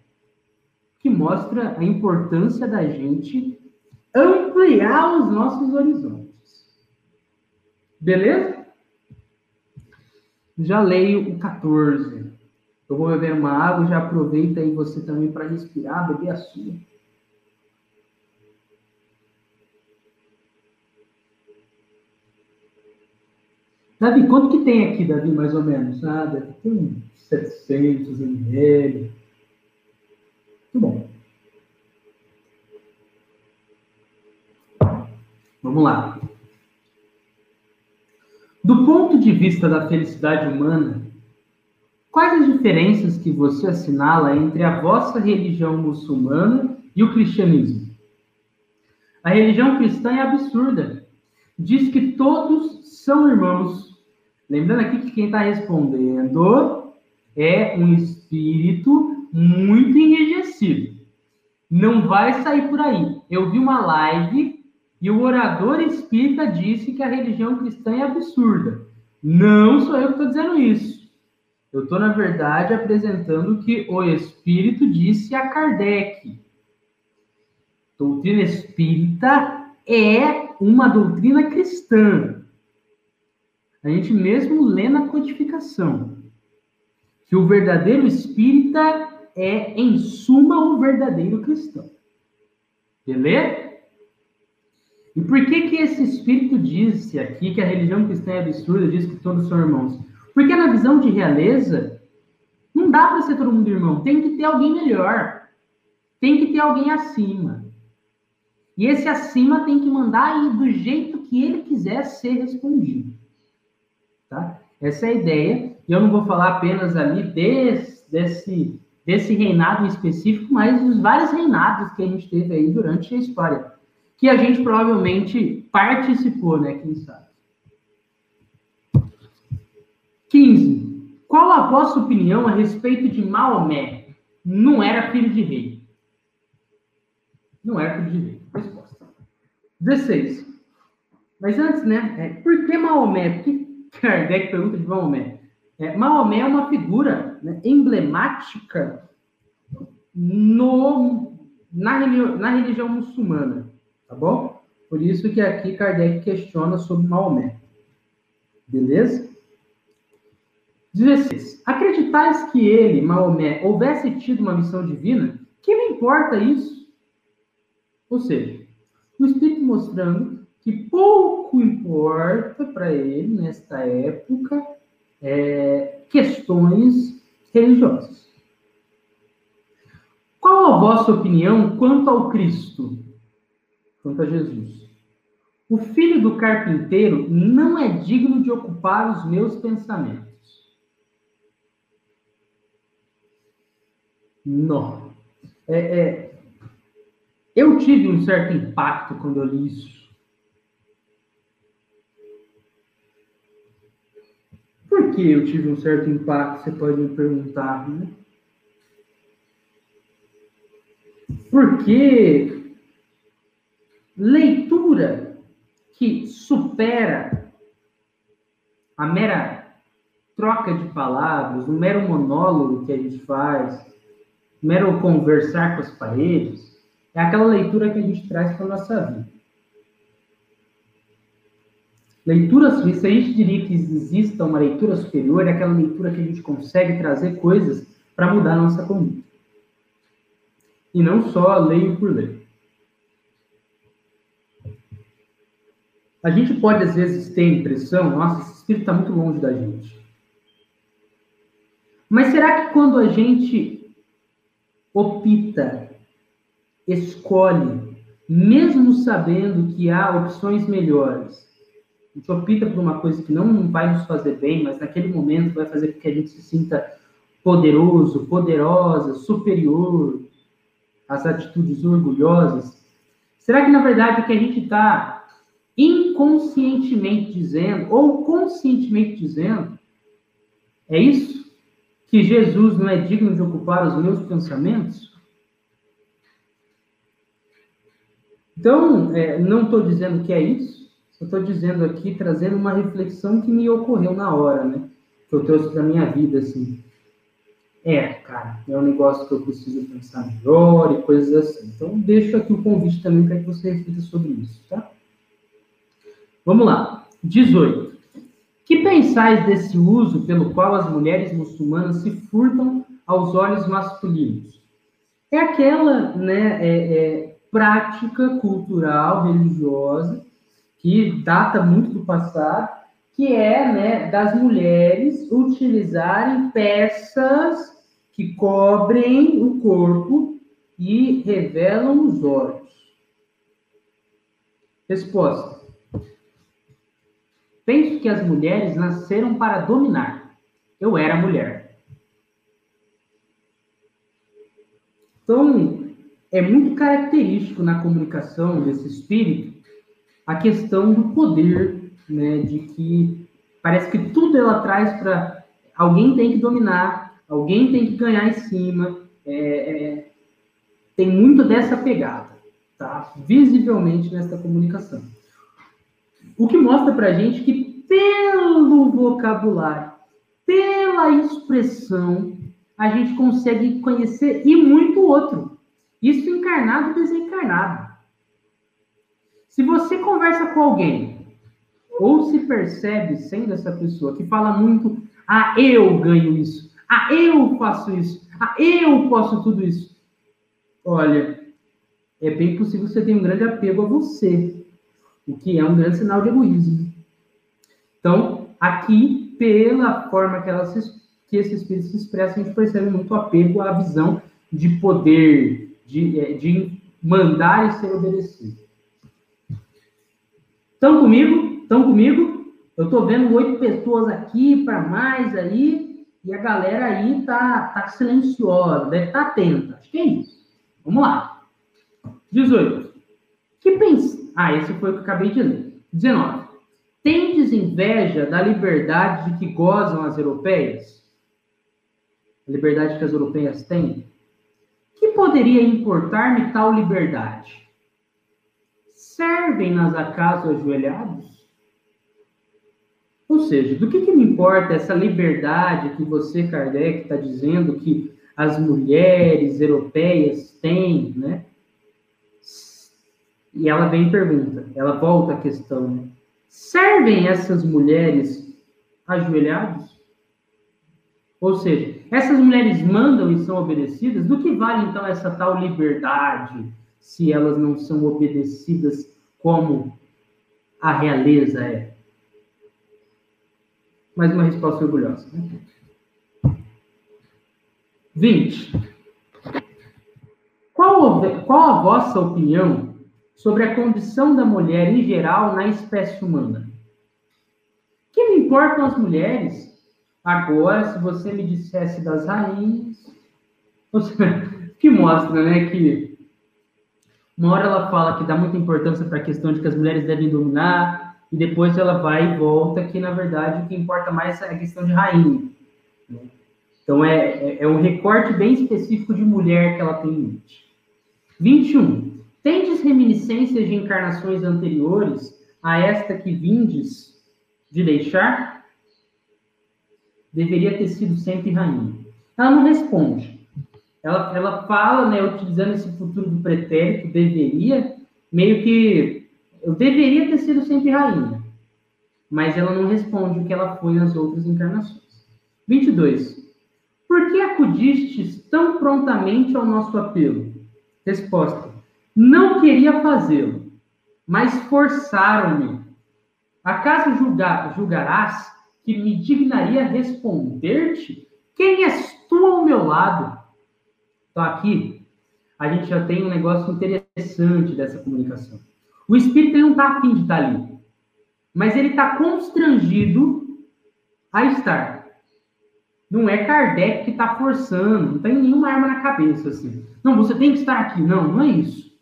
que mostra a importância da gente ampliar os nossos horizontes. Beleza? Já leio o 14. Eu vou beber uma água, já aproveita aí você também para respirar, beber a sua. Davi, quanto que tem aqui, Davi, mais ou menos? Ah, ter uns 700 ml. Muito bom. Vamos lá. Do ponto de vista da felicidade humana, quais as diferenças que você assinala entre a vossa religião muçulmana e o cristianismo? A religião cristã é absurda. Diz que todos são irmãos. Lembrando aqui que quem está respondendo é um espírito muito enrijecido. Não vai sair por aí. Eu vi uma live e o orador espírita disse que a religião cristã é absurda. Não sou eu que estou dizendo isso. Eu estou, na verdade, apresentando o que o Espírito disse a Kardec. Doutrina espírita é uma doutrina cristã. A gente mesmo lê na codificação que o verdadeiro espírita é, em suma, o verdadeiro cristão. Beleza? E por que que esse espírito disse aqui que a religião cristã é absurda, diz que todos são irmãos? Porque na visão de realeza, não dá para ser todo mundo irmão, tem que ter alguém melhor. Tem que ter alguém acima. E esse acima tem que mandar do jeito que ele quiser ser respondido. Tá? Essa é a ideia. E eu não vou falar apenas ali desse, desse, desse reinado em específico, mas dos vários reinados que a gente teve aí durante a história. Que a gente provavelmente participou, né? Quem sabe. 15. Qual a vossa opinião a respeito de Maomé? Não era filho de rei. Não era filho de rei. Resposta. 16. Mas antes, né? É, por que Maomé? Por que Kardec pergunta de Maomé? É, Maomé é uma figura né, emblemática no, na, na religião muçulmana, tá bom? Por isso que aqui Kardec questiona sobre Maomé. Beleza? 16. Acreditais que ele, Maomé, houvesse tido uma missão divina? Que me importa isso? Ou seja, o Espírito mostrando que pouco importa para ele, nesta época, é, questões religiosas. Qual a vossa opinião quanto ao Cristo? Quanto a Jesus? O filho do carpinteiro não é digno de ocupar os meus pensamentos. Não. É, é, eu tive um certo impacto quando eu li isso. Por que eu tive um certo impacto? Você pode me perguntar, né? Porque leitura que supera a mera troca de palavras, o mero monólogo que a gente faz, mero conversar com as paredes, é aquela leitura que a gente traz para a nossa vida. Leitura, se a gente diria que exista uma leitura superior, é aquela leitura que a gente consegue trazer coisas para mudar a nossa conduta. E não só leio por ler. A gente pode, às vezes, ter a impressão, nossa, esse espírito está muito longe da gente. Mas será que quando a gente opta, escolhe, mesmo sabendo que há opções melhores. A gente opta por uma coisa que não vai nos fazer bem, mas naquele momento vai fazer com que a gente se sinta poderoso, poderosa, superior às atitudes orgulhosas. Será que na verdade o que a gente está inconscientemente dizendo, ou conscientemente dizendo, é isso? que Jesus não é digno de ocupar os meus pensamentos? Então, é, não estou dizendo que é isso, eu estou dizendo aqui, trazendo uma reflexão que me ocorreu na hora, né? Que eu trouxe para minha vida, assim. É, cara, é um negócio que eu preciso pensar melhor e coisas assim. Então, deixo aqui o convite também para que você reflita sobre isso, tá? Vamos lá. 18. Que pensais desse uso pelo qual as mulheres muçulmanas se furtam aos olhos masculinos? É aquela né, é, é, prática cultural, religiosa, que data muito do passado, que é né, das mulheres utilizarem peças que cobrem o corpo e revelam os olhos. Resposta. Penso que as mulheres nasceram para dominar. Eu era mulher. Então, é muito característico na comunicação desse espírito a questão do poder, né, de que parece que tudo ela traz para alguém tem que dominar, alguém tem que ganhar em cima, é, é, tem muito dessa pegada, tá? Visivelmente nessa comunicação. O que mostra para a gente que, pelo vocabulário, pela expressão, a gente consegue conhecer e muito outro. Isso encarnado e desencarnado. Se você conversa com alguém, ou se percebe sendo essa pessoa que fala muito, ah, eu ganho isso, ah, eu faço isso, ah, eu posso tudo isso. Olha, é bem possível que você tenha um grande apego a você o que é um grande sinal de egoísmo. Então, aqui, pela forma que, ela se, que esse espírito se expressa, a gente percebe muito apego à visão de poder, de, é, de mandar e ser obedecido. Estão comigo? Estão comigo? Eu estou vendo oito pessoas aqui para mais aí, e a galera aí tá, tá silenciosa, deve estar tá atenta. Acho que é isso. Vamos lá. 18. Que pensa? Ah, esse foi o que eu acabei de ler. 19. Tendes inveja da liberdade de que gozam as europeias? A liberdade que as europeias têm? Que poderia importar-me tal liberdade? Servem-nas acaso ajoelhados? Ou seja, do que, que me importa essa liberdade que você, Kardec, está dizendo que as mulheres europeias têm, né? E ela vem e pergunta, ela volta à questão? Servem essas mulheres ajoelhados? Ou seja, essas mulheres mandam e são obedecidas? Do que vale então essa tal liberdade se elas não são obedecidas como a realeza é? Mais uma resposta orgulhosa. Né? 20. Qual, qual a vossa opinião sobre a condição da mulher em geral na espécie humana. Que me importam as mulheres? Agora, se você me dissesse das rainhas, que mostra, né, que uma hora ela fala que dá muita importância para a questão de que as mulheres devem dominar, e depois ela vai e volta que, na verdade, o que importa mais é a questão de rainha. Então, é, é, é um recorte bem específico de mulher que ela tem em mente. 21. Tendes reminiscências de encarnações anteriores a esta que vindes de deixar? Deveria ter sido sempre rainha. Ela não responde. Ela, ela fala, né, utilizando esse futuro do pretérito, deveria, meio que eu deveria ter sido sempre rainha. Mas ela não responde o que ela foi nas outras encarnações. 22. Por que acudistes tão prontamente ao nosso apelo? Resposta. Não queria fazê-lo, mas forçaram-me. Acaso julgar, julgarás que me dignaria responder-te? Quem és tu ao meu lado? Então, aqui, a gente já tem um negócio interessante dessa comunicação. O espírito não está afim de estar tá ali, mas ele está constrangido a estar. Não é Kardec que está forçando, não tem nenhuma arma na cabeça assim. Não, você tem que estar aqui. Não, não é isso.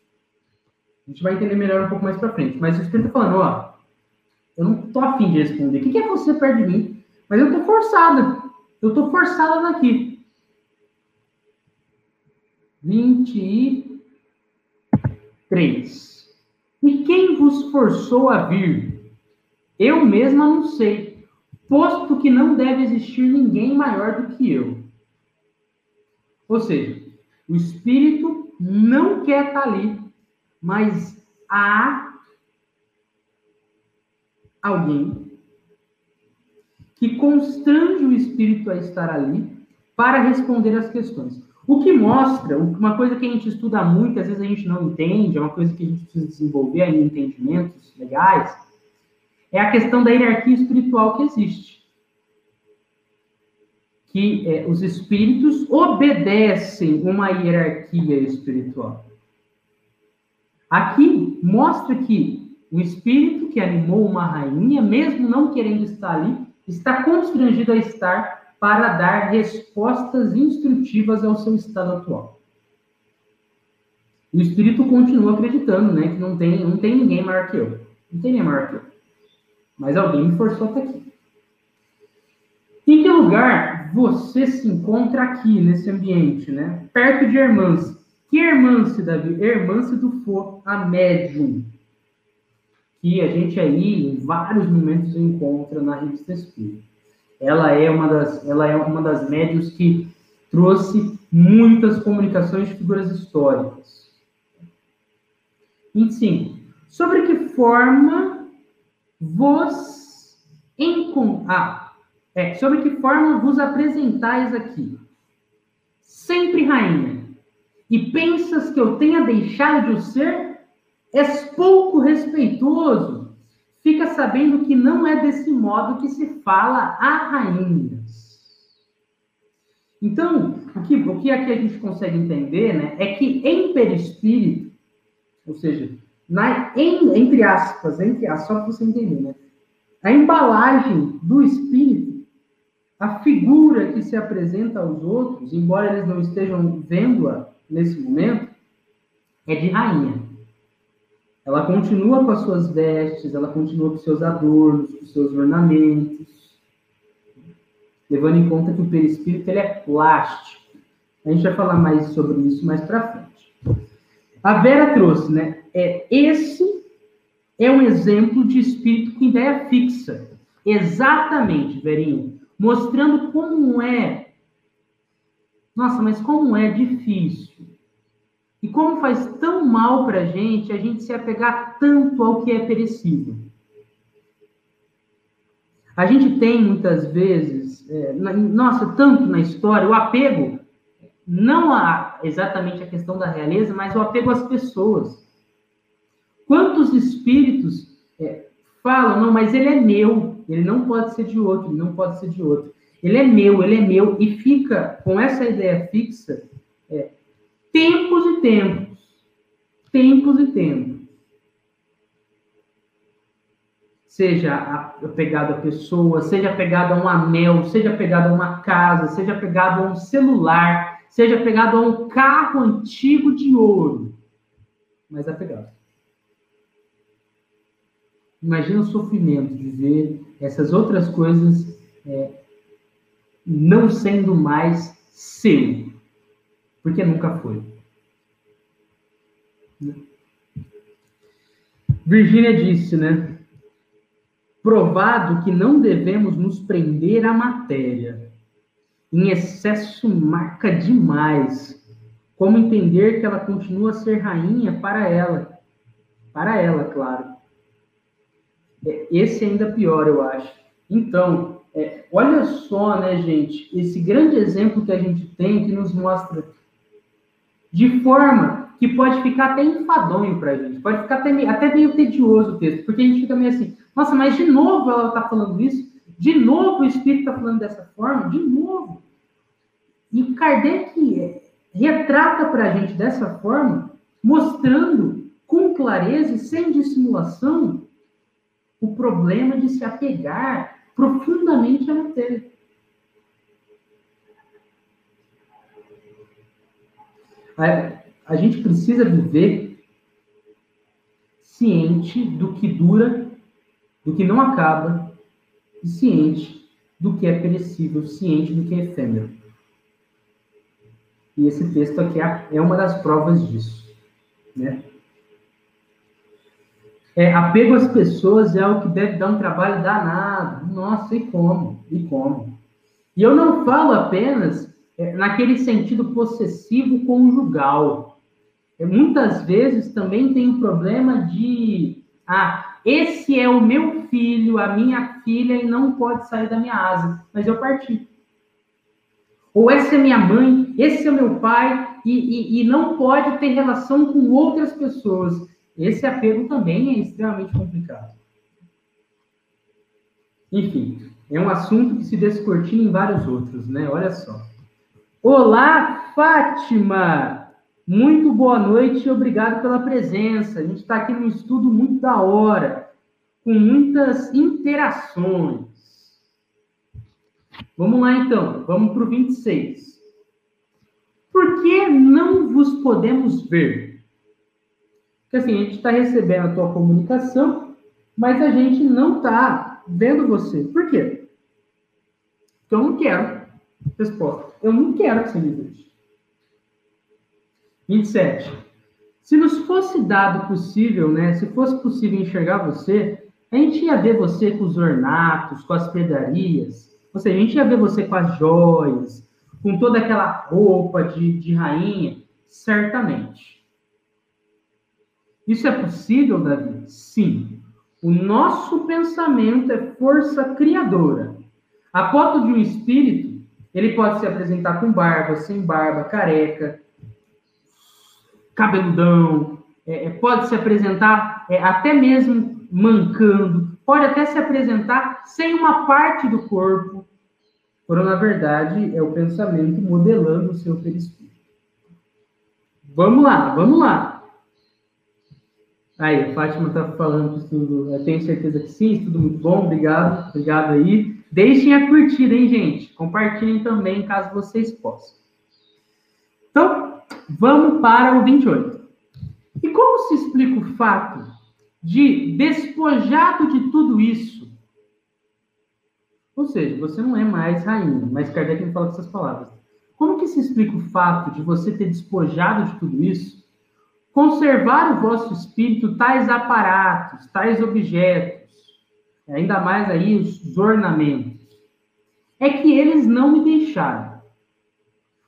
A gente vai entender melhor um pouco mais para frente. Mas o Espírito está falando, ó, eu não tô afim de responder. O que, que é você perto de mim? Mas eu tô forçada. Eu tô forçada daqui. 23. E quem vos forçou a vir? Eu mesma não sei, posto que não deve existir ninguém maior do que eu. Ou seja, o Espírito não quer estar tá ali mas há alguém que constrange o espírito a estar ali para responder as questões. O que mostra, uma coisa que a gente estuda muito, às vezes a gente não entende, é uma coisa que a gente precisa desenvolver em entendimentos legais, é a questão da hierarquia espiritual que existe. Que é, os espíritos obedecem uma hierarquia espiritual. Aqui mostra que o espírito que animou uma rainha, mesmo não querendo estar ali, está constrangido a estar para dar respostas instrutivas ao seu estado atual. O espírito continua acreditando, né, que não tem, não tem ninguém maior que eu. Não tem ninguém maior que eu. Mas alguém me forçou até aqui. Em que lugar você se encontra aqui, nesse ambiente, né? Perto de Hermance. Que Hermance, Davi? Hermance do For, a médium. Que a gente aí, em vários momentos, encontra na revista Espírita. Ela é uma das, ela é uma das médios que trouxe muitas comunicações de figuras históricas. 25. Sobre que forma vos ah, é, sobre que forma vos apresentais aqui? Sempre rainha e pensas que eu tenha deixado de o ser, és pouco respeitoso. Fica sabendo que não é desse modo que se fala a rainhas. Então, o que, o que aqui a gente consegue entender né, é que em perispírito, ou seja, na, em, entre aspas, entre aspas, só para você entender, né? A embalagem do espírito, a figura que se apresenta aos outros, embora eles não estejam vendo-a nesse momento, é de rainha. Ela continua com as suas vestes, ela continua com seus adornos, com seus ornamentos, levando em conta que o perispírito ele é plástico. A gente vai falar mais sobre isso mais para frente. A Vera trouxe, né? É, esse é um exemplo de espírito com ideia fixa. Exatamente, Verinho. Mostrando como é. Nossa, mas como é difícil. E como faz tão mal para a gente a gente se apegar tanto ao que é perecível. A gente tem muitas vezes, é, na, nossa, tanto na história, o apego, não a, exatamente a questão da realeza, mas o apego às pessoas. Quantos espíritos é, falam, não, mas ele é meu, ele não pode ser de outro, ele não pode ser de outro. Ele é meu, ele é meu, e fica com essa ideia fixa é, tempos e tempos. Tempos e tempos. Seja apegado a pessoa, seja apegado a um anel, seja apegado a uma casa, seja apegado a um celular, seja apegado a um carro antigo de ouro. Mas apegado. Imagina o sofrimento de ver essas outras coisas é, não sendo mais seu, porque nunca foi. Virgínia disse, né? Provado que não devemos nos prender à matéria. Em excesso marca demais. Como entender que ela continua a ser rainha para ela? Para ela, claro. É, esse é ainda pior, eu acho. Então, é, olha só, né, gente, esse grande exemplo que a gente tem que nos mostra de forma que pode ficar até enfadonho para a gente, pode ficar até, até meio tedioso o texto, porque a gente fica meio assim, nossa, mas de novo ela está falando isso? De novo o Espírito está falando dessa forma? De novo? E Kardec retrata para a gente dessa forma, mostrando com clareza e sem dissimulação o problema de se apegar profundamente à matéria. A, a gente precisa viver ciente do que dura, do que não acaba, e ciente do que é perecível, ciente do que é efêmero. E esse texto aqui é, é uma das provas disso. Né? É, apego às pessoas é algo que deve dar um trabalho danado. Nossa, e como? E como? E eu não falo apenas é, naquele sentido possessivo conjugal. É, muitas vezes também tem um problema de ah, esse é o meu filho, a minha filha, e não pode sair da minha asa, mas eu parti. Ou essa é minha mãe, esse é meu pai, e, e, e não pode ter relação com outras pessoas. Esse apego também é extremamente complicado. Enfim, é um assunto que se descortina em vários outros, né? Olha só. Olá, Fátima! Muito boa noite e obrigado pela presença. A gente está aqui num estudo muito da hora, com muitas interações. Vamos lá então, vamos para o 26. Por que não vos podemos ver? Porque assim, a gente está recebendo a tua comunicação, mas a gente não está vendo você. Por quê? Porque eu não quero. Resposta. Eu não quero que você me veja. 27. Se nos fosse dado possível, né? Se fosse possível enxergar você, a gente ia ver você com os ornatos, com as pedarias. Ou seja, a gente ia ver você com as joias, com toda aquela roupa de, de rainha, certamente. Isso é possível, Davi? Sim. O nosso pensamento é força criadora. A foto de um espírito, ele pode se apresentar com barba, sem barba, careca, cabeludão, é, é, pode se apresentar é, até mesmo mancando, pode até se apresentar sem uma parte do corpo, quando na verdade é o pensamento modelando o seu perispírito. Vamos lá, vamos lá. Aí, a Fátima está falando que tudo, eu tenho certeza que sim, tudo muito bom, obrigado, obrigado aí. Deixem a curtida, hein, gente? Compartilhem também, caso vocês possam. Então, vamos para o 28. E como se explica o fato de, despojado de tudo isso, ou seja, você não é mais rainha, mas Kardec não fala essas palavras. Como que se explica o fato de você ter despojado de tudo isso, conservar o vosso espírito tais aparatos, tais objetos, ainda mais aí os ornamentos? É que eles não me deixaram.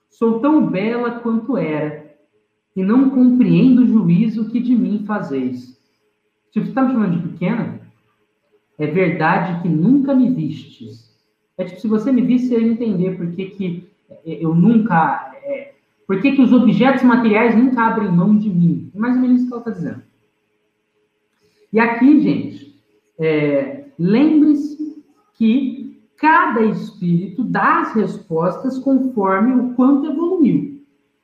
Sou tão bela quanto era, e não compreendo o juízo que de mim fazeis. Se você está me chamando de pequena, é verdade que nunca me vistes. É tipo, se você me visse, você ia entender por que, que eu nunca. Por que, que os objetos materiais nunca abrem mão de mim? É mais ou menos isso que ela está dizendo. E aqui, gente, é, lembre-se que cada espírito dá as respostas conforme o quanto evoluiu.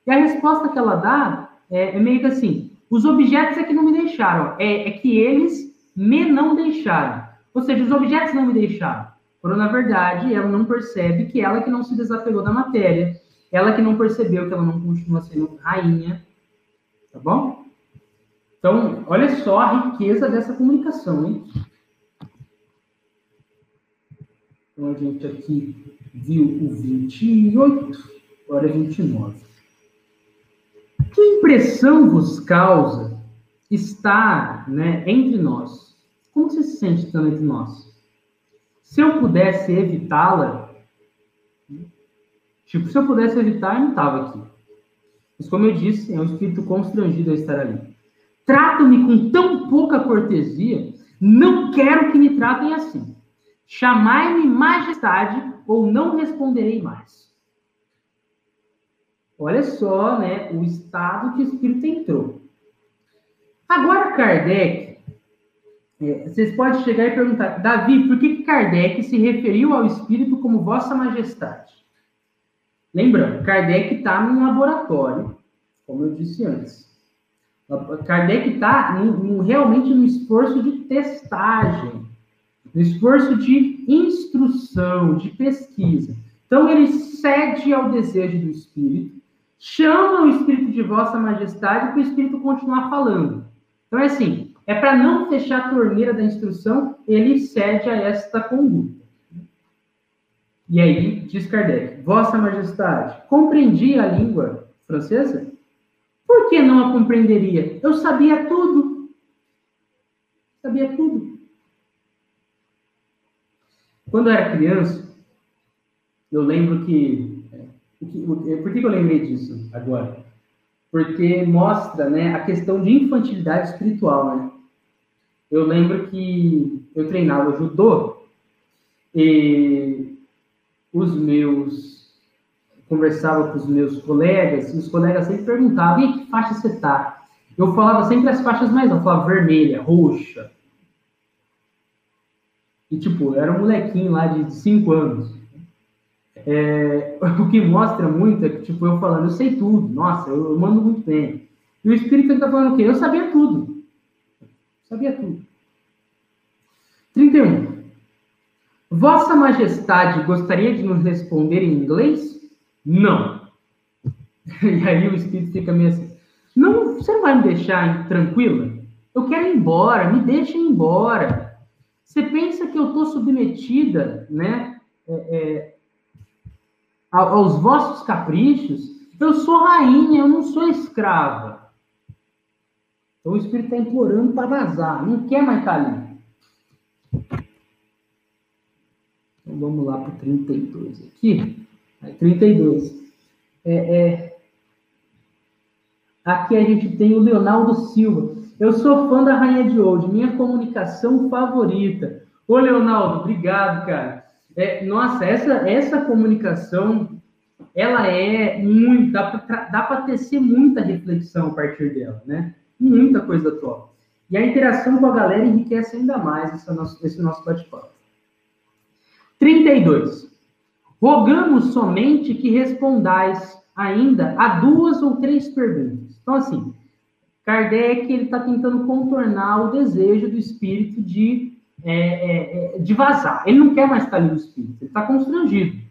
E a resposta que ela dá é, é meio que assim: os objetos é que não me deixaram, é, é que eles me não deixaram. Ou seja, os objetos não me deixaram. Quando, na verdade, ela não percebe que ela que não se desapegou da matéria, ela que não percebeu que ela não continua sendo rainha, tá bom? Então, olha só a riqueza dessa comunicação, hein? Então, a gente aqui viu o 28, agora é 29. Que impressão vos causa estar né, entre nós? Como você se sente estando entre nós? Se eu pudesse evitá-la, tipo, se eu pudesse evitar, eu não estava aqui. Mas como eu disse, é um espírito constrangido a estar ali. Trato-me com tão pouca cortesia, não quero que me tratem assim. Chamai-me majestade ou não responderei mais. Olha só, né, o estado que o espírito entrou. Agora Kardec é, vocês podem chegar e perguntar, Davi, por que Kardec se referiu ao Espírito como Vossa Majestade? Lembrando, Kardec está num laboratório, como eu disse antes. Kardec está realmente no esforço de testagem, no esforço de instrução, de pesquisa. Então, ele cede ao desejo do Espírito, chama o Espírito de Vossa Majestade para o Espírito continuar falando. Então, é assim, é para não fechar a torneira da instrução, ele cede a esta conduta. E aí, diz Kardec, Vossa Majestade, compreendi a língua francesa? Por que não a compreenderia? Eu sabia tudo. Sabia tudo. Quando eu era criança, eu lembro que. É, por que eu lembrei disso agora? Porque mostra né, a questão de infantilidade espiritual. Né? eu lembro que eu treinava judô e os meus conversava com os meus colegas, e os colegas sempre perguntavam, e que faixa você tá? Eu falava sempre as faixas mais altas, falava vermelha, roxa. E, tipo, eu era um molequinho lá de 5 anos. É, o que mostra muito é que, tipo, eu falando, eu sei tudo, nossa, eu, eu mando muito bem. E o Espírito está falando o quê? Eu sabia tudo. Sabia tudo. 31. Vossa Majestade gostaria de nos responder em inglês? Não. E aí o espírito fica meio assim: não, você não vai me deixar tranquila? Eu quero ir embora, me deixa ir embora. Você pensa que eu estou submetida, né, é, é, aos vossos caprichos? Eu sou rainha, eu não sou escrava. Então o espírito está implorando para vazar, não quer mais estar ali. Então vamos lá para o 32 aqui. 32. É, é, aqui a gente tem o Leonardo Silva. Eu sou fã da Rainha de Old, minha comunicação favorita. Ô, Leonardo, obrigado, cara. É, nossa, essa, essa comunicação, ela é muito, dá para tecer muita reflexão a partir dela, né? muita coisa top. E a interação com a galera enriquece ainda mais esse nosso, esse nosso bate-papo. 32. Rogamos somente que respondais ainda a duas ou três perguntas. Então, assim, Kardec está tentando contornar o desejo do espírito de, é, é, é, de vazar. Ele não quer mais estar ali no espírito, ele está constrangido.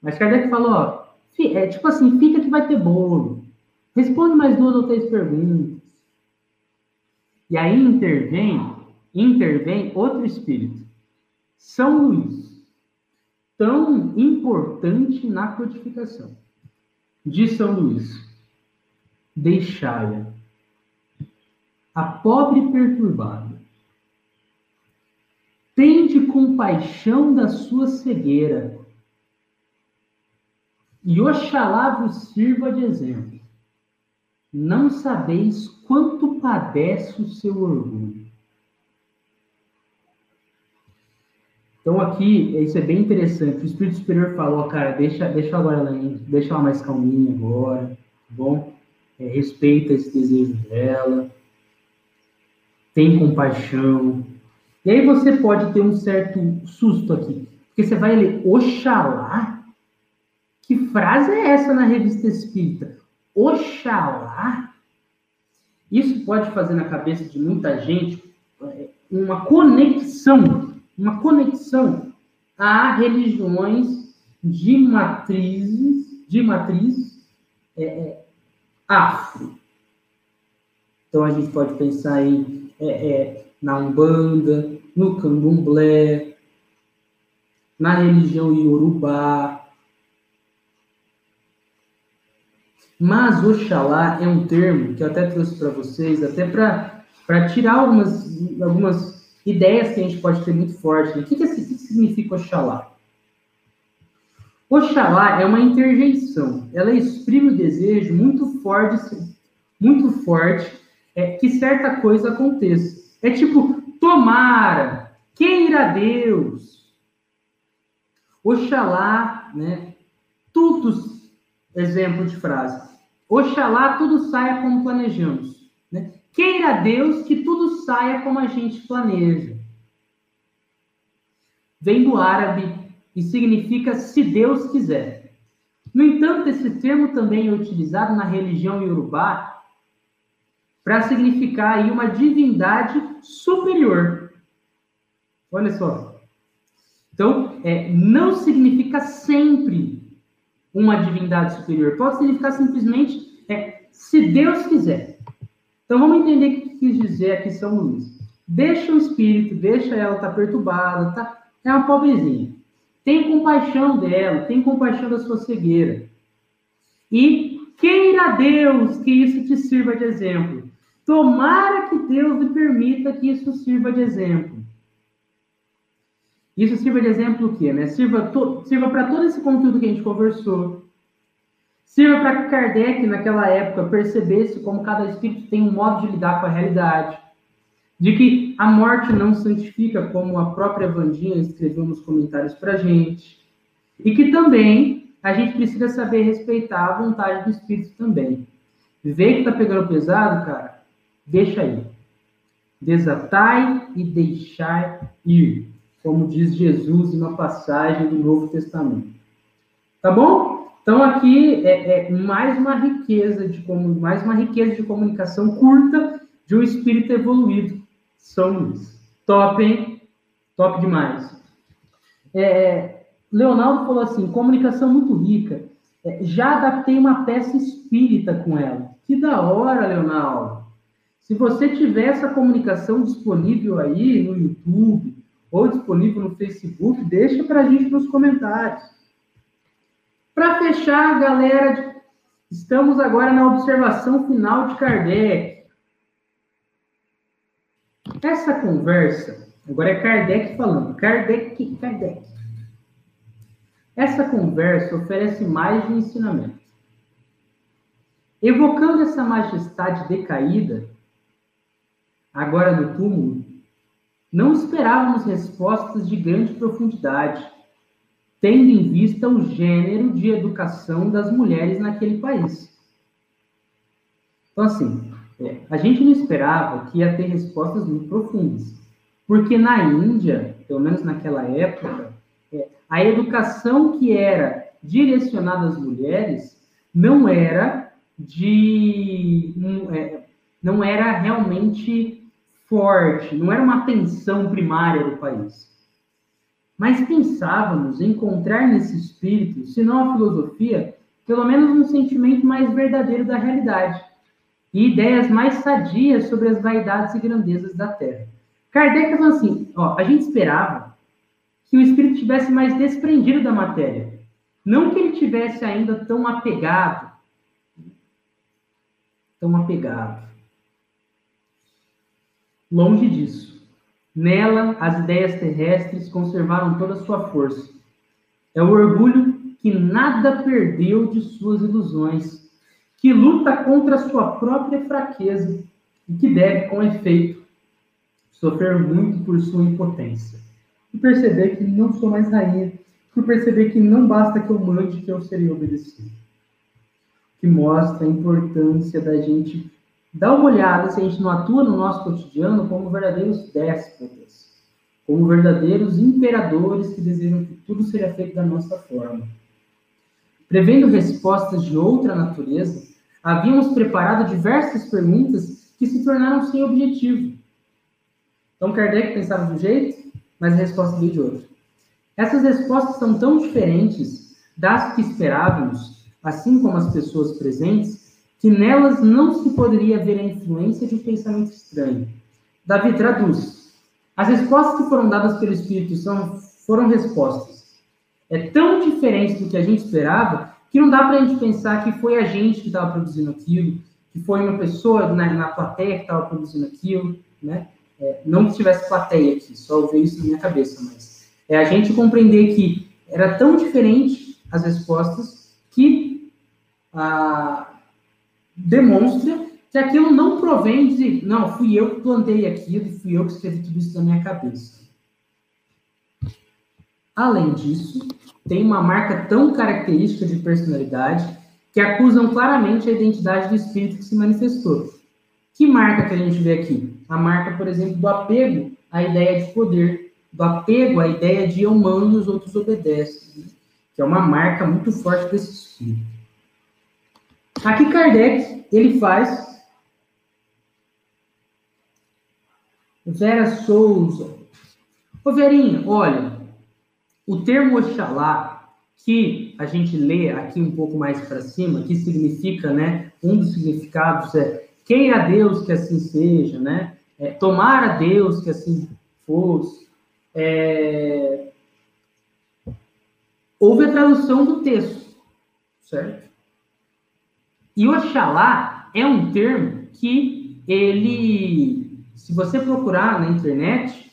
Mas Kardec falou, ó, é tipo assim, fica que vai ter bolo. Responde mais duas ou três perguntas. E aí intervém, intervém outro espírito. São Luís, tão importante na codificação de São Luís. Deixai-a, a pobre perturbada, tende compaixão da sua cegueira, e Oxalá vos sirva de exemplo. Não sabeis quanto padece o seu orgulho. Então aqui, isso é bem interessante. O Espírito Superior falou, cara, deixa, deixa agora ela, deixa ela mais calminha agora, tá bom? É, respeita esse desejo dela, tem compaixão. E aí você pode ter um certo susto aqui, porque você vai ler Oxalá. Que frase é essa na revista Espírita? Oxalá? Isso pode fazer na cabeça de muita gente é, uma conexão, uma conexão a religiões de matrizes, de matriz é, é, afro. Então a gente pode pensar em é, é, na Umbanda, no Candomblé, na religião Yorubá, Mas Oxalá é um termo que eu até trouxe para vocês, até para tirar algumas, algumas ideias que a gente pode ter muito forte. Né? O que, que, que significa Oxalá? Oxalá é uma interjeição. Ela exprime o desejo muito forte, muito forte, é, que certa coisa aconteça. É tipo, tomara, queira Deus. Oxalá, né? Tudo, exemplo de frase. Oxalá tudo saia como planejamos. Né? Queira Deus que tudo saia como a gente planeja. Vem do árabe e significa se Deus quiser. No entanto, esse termo também é utilizado na religião iorubá para significar aí uma divindade superior. Olha só. Então, é, não significa sempre uma divindade superior. Pode significar simplesmente é, se Deus quiser. Então vamos entender o que quis dizer aqui São Luís. Deixa o espírito, deixa ela estar tá perturbada, tá? É uma pobrezinha. Tem compaixão dela, tem compaixão da sua cegueira. E queira Deus que isso te sirva de exemplo. Tomara que Deus lhe permita que isso sirva de exemplo. Isso sirva de exemplo o quê? Né? Sirva, sirva para todo esse conteúdo que a gente conversou. Sirva para que Kardec, naquela época, percebesse como cada espírito tem um modo de lidar com a realidade. De que a morte não santifica, como a própria Vandinha escreveu nos comentários para gente. E que também a gente precisa saber respeitar a vontade do espírito também. Vê que tá pegando pesado, cara? Deixa aí. Desatai e deixai ir como diz Jesus em uma passagem do Novo Testamento. Tá bom? Então aqui é, é mais uma riqueza de mais uma riqueza de comunicação curta de um espírito evoluído. São Luís. Top, hein? Top demais. É, Leonardo falou assim: comunicação muito rica. É, já adaptei uma peça espírita com ela. Que da hora, Leonardo. Se você tiver essa comunicação disponível aí no YouTube, ou disponível no Facebook, deixa para a gente nos comentários. Para fechar, galera, estamos agora na observação final de Kardec. Essa conversa, agora é Kardec falando, Kardec, Kardec. Essa conversa oferece mais de um ensinamento. Evocando essa majestade decaída, agora no túmulo, não esperávamos respostas de grande profundidade, tendo em vista o gênero de educação das mulheres naquele país. Então, assim, é, a gente não esperava que ia ter respostas muito profundas, porque na Índia, pelo menos naquela época, é, a educação que era direcionada às mulheres não era de é, não era realmente forte, não era uma tensão primária do país. Mas pensávamos encontrar nesse espírito, se não a filosofia, pelo menos um sentimento mais verdadeiro da realidade e ideias mais sadias sobre as vaidades e grandezas da Terra. Kardec falou assim: ó, a gente esperava que o espírito tivesse mais desprendido da matéria, não que ele tivesse ainda tão apegado, tão apegado. Longe disso. Nela, as ideias terrestres conservaram toda a sua força. É o orgulho que nada perdeu de suas ilusões, que luta contra sua própria fraqueza e que deve, com efeito, sofrer muito por sua impotência. E perceber que não sou mais rainha, por perceber que não basta que eu mande que eu serei obedecido. Que mostra a importância da gente dar uma olhada se a gente não atua no nosso cotidiano como verdadeiros déspotas, como verdadeiros imperadores que desejam que tudo seja feito da nossa forma. Prevendo respostas de outra natureza, havíamos preparado diversas perguntas que se tornaram sem objetivo. Então Kardec pensava de um jeito, mas a resposta veio de outro. Essas respostas são tão diferentes das que esperávamos, assim como as pessoas presentes, que nelas não se poderia ver a influência de um pensamento estranho. Davi traduz. As respostas que foram dadas pelo Espírito são, foram respostas é tão diferente do que a gente esperava que não dá para a gente pensar que foi a gente que estava produzindo aquilo, que foi uma pessoa na, na plateia que estava produzindo aquilo, né? É, não que tivesse plateia aqui, só veio isso na minha cabeça, mas é a gente compreender que era tão diferente as respostas que ah, demonstra que aquilo não provém de, não, fui eu que plantei aquilo, fui eu que escrevi tudo isso na minha cabeça. Além disso, tem uma marca tão característica de personalidade que acusam claramente a identidade do espírito que se manifestou. Que marca que a gente vê aqui? A marca, por exemplo, do apego à ideia de poder, do apego à ideia de eu mando e os outros obedecem, que é uma marca muito forte desse espírito. Aqui Kardec, ele faz Vera Souza. Ô Verinha, olha, o termo Oxalá, que a gente lê aqui um pouco mais para cima, que significa, né, um dos significados é queira Deus que assim seja, né? É, tomar a Deus que assim fosse. É... Houve a tradução do texto, certo? E Oxalá é um termo que ele, se você procurar na internet,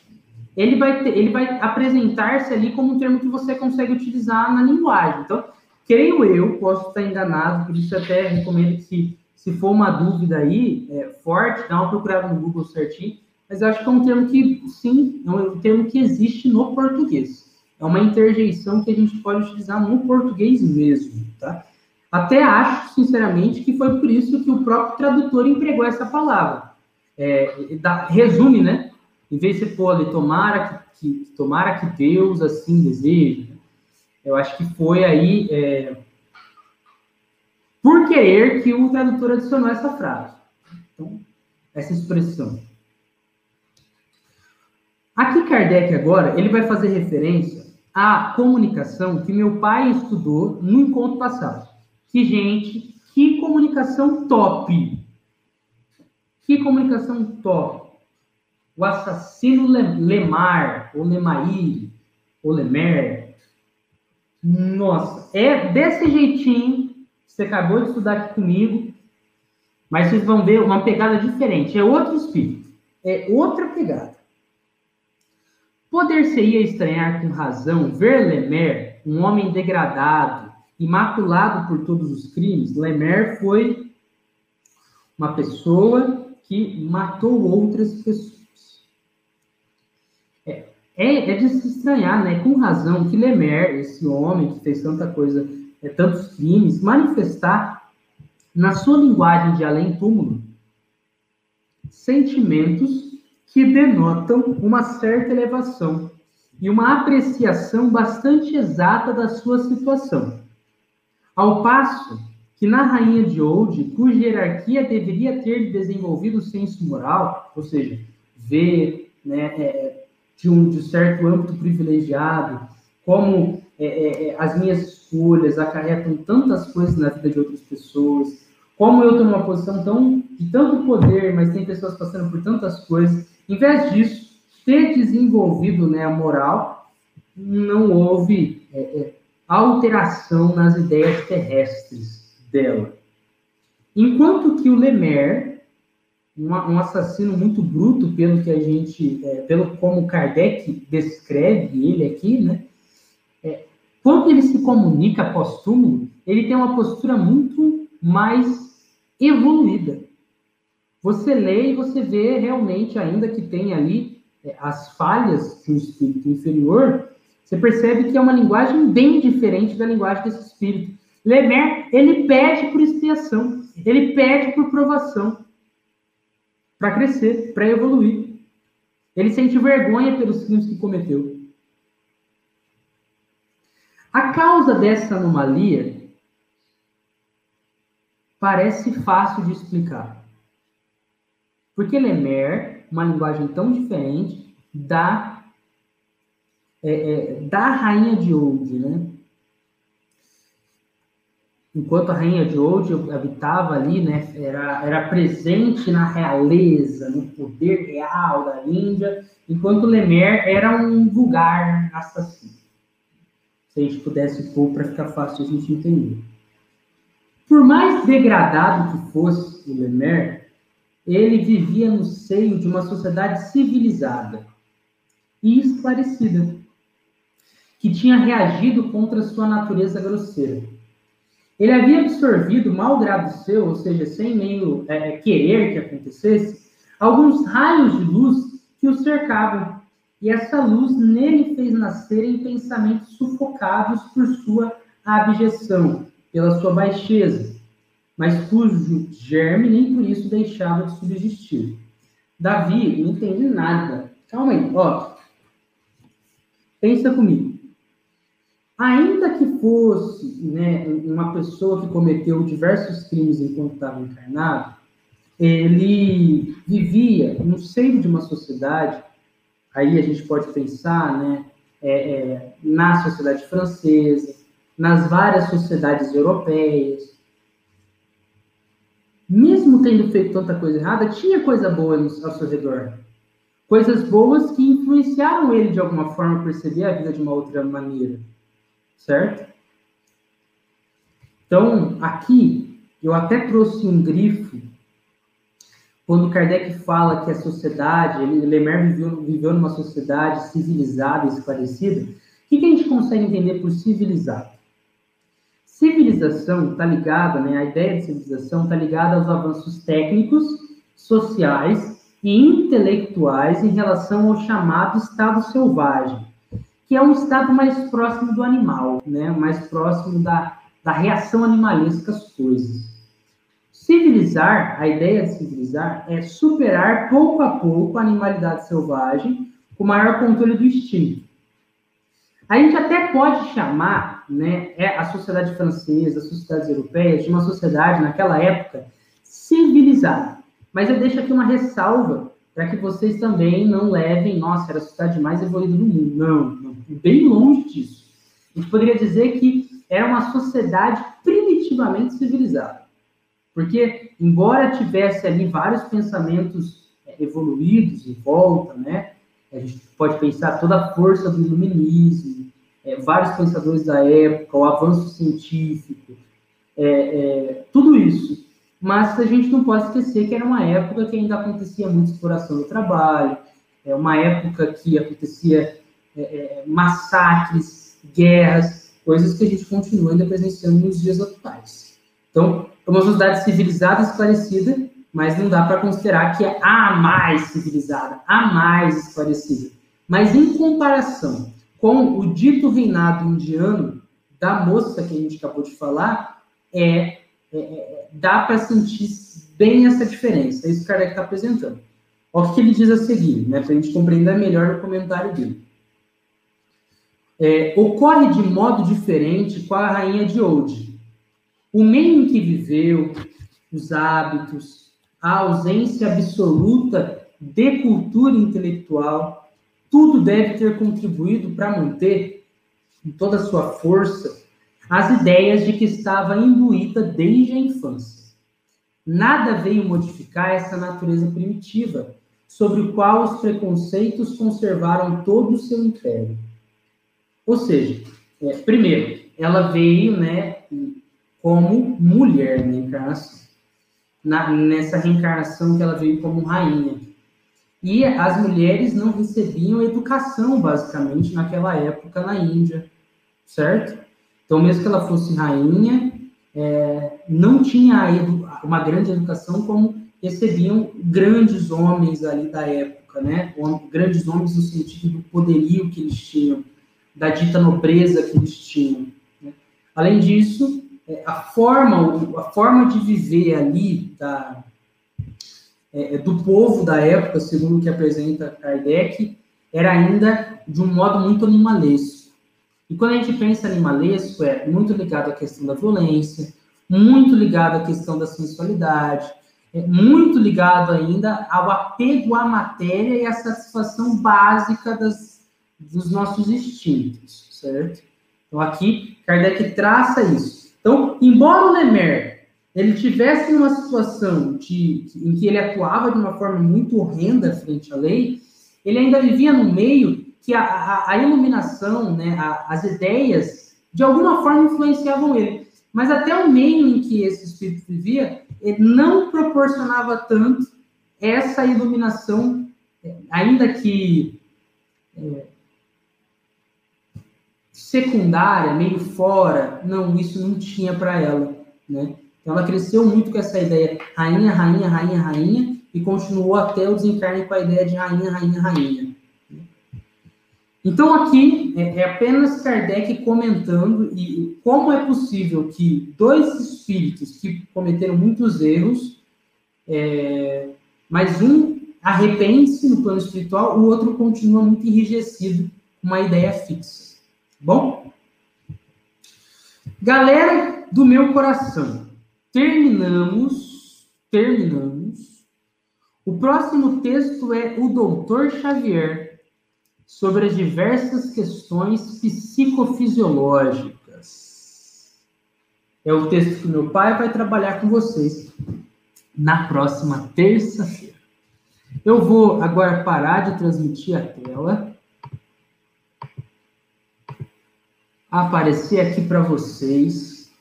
ele vai, vai apresentar-se ali como um termo que você consegue utilizar na linguagem. Então, creio eu, posso estar enganado, por isso até recomendo que, se for uma dúvida aí, é, forte, dá uma procurada no Google certinho, mas acho que é um termo que, sim, é um termo que existe no português. É uma interjeição que a gente pode utilizar no português mesmo, tá? Até acho, sinceramente, que foi por isso que o próprio tradutor empregou essa palavra. É, dá, resume, né? Em vez de pôr ali, tomara que, que, tomara que Deus assim deseje, eu acho que foi aí é, por querer que o tradutor adicionou essa frase. Então, essa expressão. Aqui Kardec agora, ele vai fazer referência à comunicação que meu pai estudou no encontro passado. Que, gente, que comunicação top! Que comunicação top! o assassino Lemar, ou Lemair, ou Lemer. Nossa, é desse jeitinho você acabou de estudar aqui comigo, mas vocês vão ver uma pegada diferente. É outro espírito, é outra pegada. Poder-se-ia estranhar com razão ver Lemer, um homem degradado, imaculado por todos os crimes. Lemer foi uma pessoa que matou outras pessoas. É, é de se estranhar, né? Com razão, que Lemer, esse homem que fez tanta coisa, é, tantos crimes, manifestar na sua linguagem de além-túmulo sentimentos que denotam uma certa elevação e uma apreciação bastante exata da sua situação. Ao passo que na rainha de Old, cuja hierarquia deveria ter desenvolvido o senso moral, ou seja, ver né, é, de um de certo âmbito privilegiado, como é, é, é, as minhas escolhas acarretam tantas coisas na vida de outras pessoas, como eu estou numa posição tão, de tanto poder, mas tem pessoas passando por tantas coisas. Em vez disso, ter desenvolvido né, a moral, não houve é, é, alteração nas ideias terrestres dela. Enquanto que o Lemer, um, assassino muito bruto pelo que a gente, é, pelo como Kardec descreve ele aqui, né? É, quando ele se comunica pós-túmulo, ele tem uma postura muito mais evoluída. Você lê e você vê realmente, ainda que tem ali é, as falhas de um espírito inferior, você percebe que é uma linguagem bem diferente da linguagem desse espírito. Lemer, ele pede por expiação, ele pede por provação, para crescer, para evoluir. Ele sente vergonha pelos crimes que cometeu. A causa dessa anomalia parece fácil de explicar. Porque Lemer, uma linguagem tão diferente da, é, é, da rainha de Old, né? Enquanto a rainha de Old habitava ali, né, era, era presente na realeza, no poder real da Índia, enquanto Lemer era um vulgar assassino. Se a gente pudesse pôr para ficar fácil a gente entender. Por mais degradado que fosse o Lemer, ele vivia no seio de uma sociedade civilizada e esclarecida, que tinha reagido contra sua natureza grosseira. Ele havia absorvido, malgrado seu, ou seja, sem meio é, é, querer que acontecesse, alguns raios de luz que o cercavam, e essa luz nele fez nascerem pensamentos sufocados por sua abjeção, pela sua baixeza, mas cujo germe nem por isso deixava de subsistir. Davi não entende nada. Calma aí, ó. Pensa comigo. Ainda que fosse né, uma pessoa que cometeu diversos crimes enquanto estava encarnado, ele vivia no seio de uma sociedade, aí a gente pode pensar né, é, é, na sociedade francesa, nas várias sociedades europeias, mesmo tendo feito tanta coisa errada, tinha coisa boa ao seu redor. Coisas boas que influenciaram ele de alguma forma a perceber a vida de uma outra maneira. Certo? Então, aqui, eu até trouxe um grifo. Quando Kardec fala que a sociedade, Lemer viveu, viveu numa sociedade civilizada esclarecida, o que, que a gente consegue entender por civilizado? Civilização está ligada, né, a ideia de civilização está ligada aos avanços técnicos, sociais e intelectuais em relação ao chamado estado selvagem, que é um estado mais próximo do animal, né, mais próximo da, da reação animalesca às coisas. Civilizar, a ideia de civilizar é superar pouco a pouco a animalidade selvagem com maior controle do instinto. A gente até pode chamar né, é a sociedade francesa, as sociedades europeias, de uma sociedade, naquela época, civilizada. Mas eu deixo aqui uma ressalva para que vocês também não levem, nossa, era a sociedade mais evoluída do mundo. Não, bem longe disso. A gente poderia dizer que era uma sociedade primitivamente civilizada. Porque, embora tivesse ali vários pensamentos é, evoluídos em volta, né, a gente pode pensar toda a força do iluminismo, é, vários pensadores da época, o avanço científico, é, é, tudo isso. Mas a gente não pode esquecer que era uma época que ainda acontecia muita exploração do trabalho, é uma época que acontecia é, é, massacres, guerras, coisas que a gente continua ainda presenciando nos dias atuais. Então, é uma sociedade civilizada, esclarecida, mas não dá para considerar que é a mais civilizada, a mais esclarecida. Mas em comparação com o dito reinado indiano da moça que a gente acabou de falar, é, é, é dá para sentir bem essa diferença. É isso que o Kardec está apresentando. Olha o que ele diz a seguir, né, para a gente compreender melhor o comentário dele. É, ocorre de modo diferente com a rainha de Old. o meio em que viveu, os hábitos, a ausência absoluta de cultura intelectual, tudo deve ter contribuído para manter, com toda a sua força, as ideias de que estava imbuída desde a infância. Nada veio modificar essa natureza primitiva, sobre o qual os preconceitos conservaram todo o seu império. Ou seja, é, primeiro, ela veio, né, como mulher na encarnação, na, nessa reencarnação que ela veio como rainha. E as mulheres não recebiam educação, basicamente, naquela época na Índia, certo? Então, mesmo que ela fosse rainha, é, não tinha uma grande educação como recebiam grandes homens ali da época, né? Grandes homens no sentido do poderio que eles tinham, da dita nobreza que eles tinham. Né? Além disso, é, a forma, a forma de viver ali da, é, do povo da época, segundo o que apresenta Kardec, era ainda de um modo muito animalesco. E quando a gente pensa animalesco, é muito ligado à questão da violência, muito ligado à questão da sensualidade, é muito ligado ainda ao apego à matéria e à satisfação básica das, dos nossos instintos, certo? Então aqui Kardec traça isso. Então, embora o Lemer ele tivesse uma situação de, em que ele atuava de uma forma muito horrenda frente à lei, ele ainda vivia no meio que a, a, a iluminação, né, a, as ideias, de alguma forma influenciavam ele. Mas até o meio em que esse espírito vivia, ele não proporcionava tanto essa iluminação, ainda que é, secundária, meio fora, não, isso não tinha para ela, né? Então ela cresceu muito com essa ideia rainha, rainha, rainha, rainha e continuou até o desencarne com a ideia de rainha, rainha, rainha. Então aqui é, é apenas Kardec comentando e como é possível que dois espíritos que cometeram muitos erros, é, mas um arrepende-se no plano espiritual, o outro continua muito enrijecido com uma ideia fixa. Bom? Galera do meu coração, terminamos, terminamos. O próximo texto é o Doutor Xavier sobre as diversas questões psicofisiológicas. É o texto que meu pai vai trabalhar com vocês na próxima terça-feira. Eu vou agora parar de transmitir a tela aparecer aqui para vocês.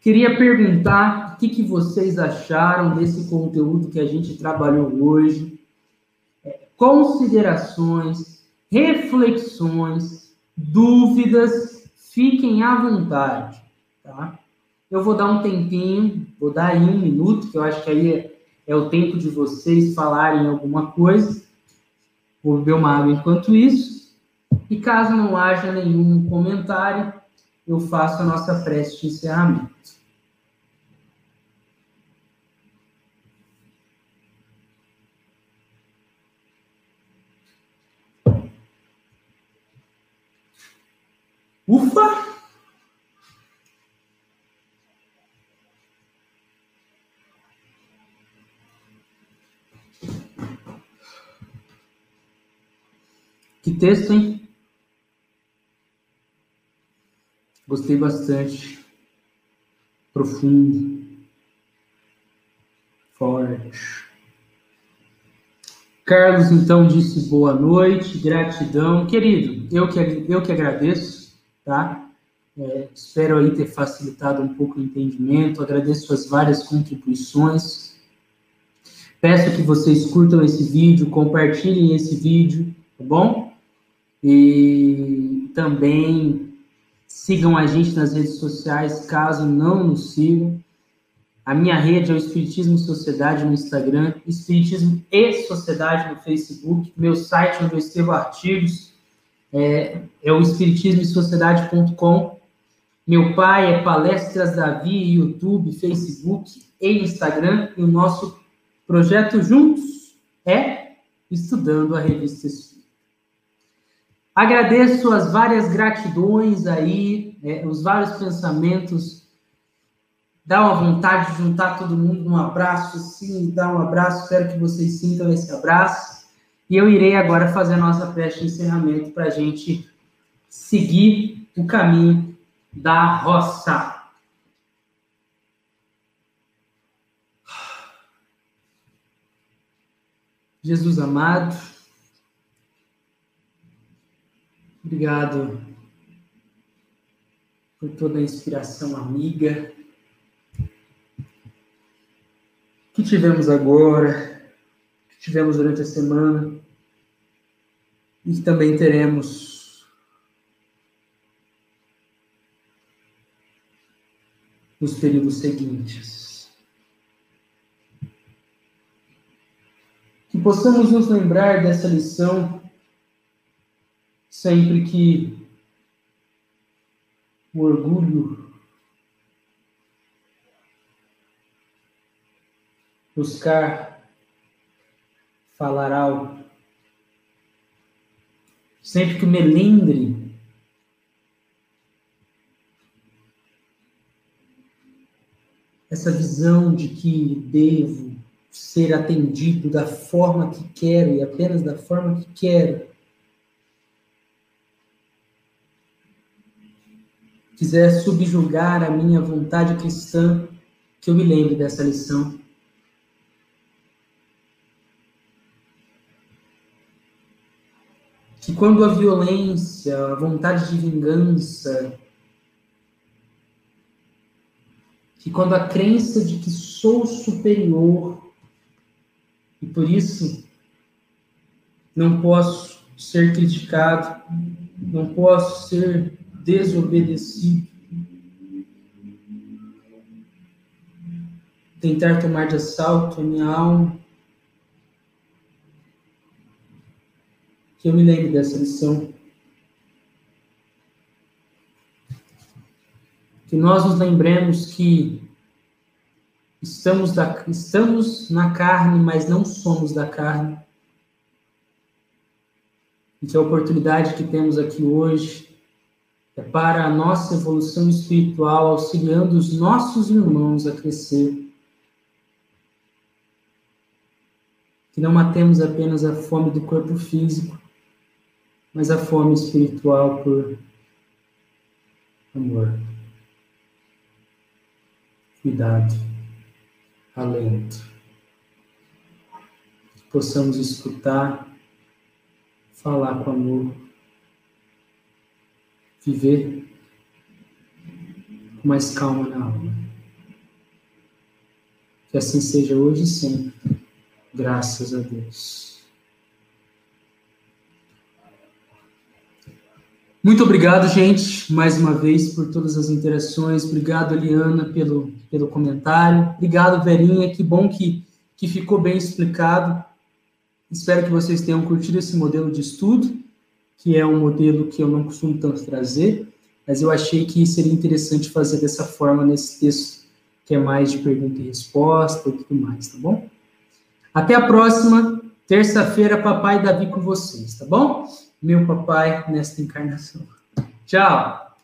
Queria perguntar o que, que vocês acharam desse conteúdo que a gente trabalhou hoje. É, considerações, reflexões, dúvidas, fiquem à vontade, tá? Eu vou dar um tempinho, vou dar aí um minuto, que eu acho que aí é, é o tempo de vocês falarem alguma coisa. Vou beber uma água enquanto isso. E caso não haja nenhum comentário, eu faço a nossa prece de encerramento. Ufa! Que texto, hein? Gostei bastante. Profundo. Forte. Carlos, então, disse boa noite, gratidão. Querido, eu que, eu que agradeço, tá? É, espero aí ter facilitado um pouco o entendimento. Agradeço as várias contribuições. Peço que vocês curtam esse vídeo, compartilhem esse vídeo, tá bom? E também Sigam a gente nas redes sociais, caso não nos sigam. A minha rede é o Espiritismo Sociedade no Instagram, Espiritismo e Sociedade no Facebook. Meu site onde eu escrevo artigos é, é o espiritismoesociedade.com. Meu pai é Palestras Davi, YouTube, Facebook e Instagram. E o nosso projeto juntos é Estudando a Revista Espírita. Agradeço as várias gratidões aí, é, os vários pensamentos dá uma vontade de juntar todo mundo num abraço, sim, dar um abraço, espero que vocês sintam esse abraço. E eu irei agora fazer a nossa prece de encerramento para a gente seguir o caminho da roça. Jesus amado, obrigado por toda a inspiração amiga que tivemos agora, que tivemos durante a semana e que também teremos nos períodos seguintes. Que possamos nos lembrar dessa lição sempre que o orgulho, buscar falar algo, sempre que me lembre essa visão de que devo ser atendido da forma que quero e apenas da forma que quero, quiser subjugar a minha vontade cristã, que eu me lembre dessa lição. Que quando a violência, a vontade de vingança, que quando a crença de que sou superior e por isso não posso ser criticado, não posso ser desobedecido, tentar tomar de assalto a minha alma. Que eu me lembre dessa lição. Que nós nos lembremos que estamos, da, estamos na carne, mas não somos da carne. E que a oportunidade que temos aqui hoje para a nossa evolução espiritual, auxiliando os nossos irmãos a crescer. Que não matemos apenas a fome do corpo físico, mas a fome espiritual por amor, cuidado, alento. Que possamos escutar, falar com amor viver com mais calma na alma. Que assim seja hoje e sempre. Graças a Deus. Muito obrigado, gente, mais uma vez por todas as interações. Obrigado, Eliana, pelo, pelo comentário. Obrigado, Verinha. Que bom que, que ficou bem explicado. Espero que vocês tenham curtido esse modelo de estudo que é um modelo que eu não costumo tanto trazer, mas eu achei que seria interessante fazer dessa forma nesse texto, que é mais de pergunta e resposta e tudo mais, tá bom? Até a próxima, terça-feira, papai Davi com vocês, tá bom? Meu papai nesta encarnação. Tchau!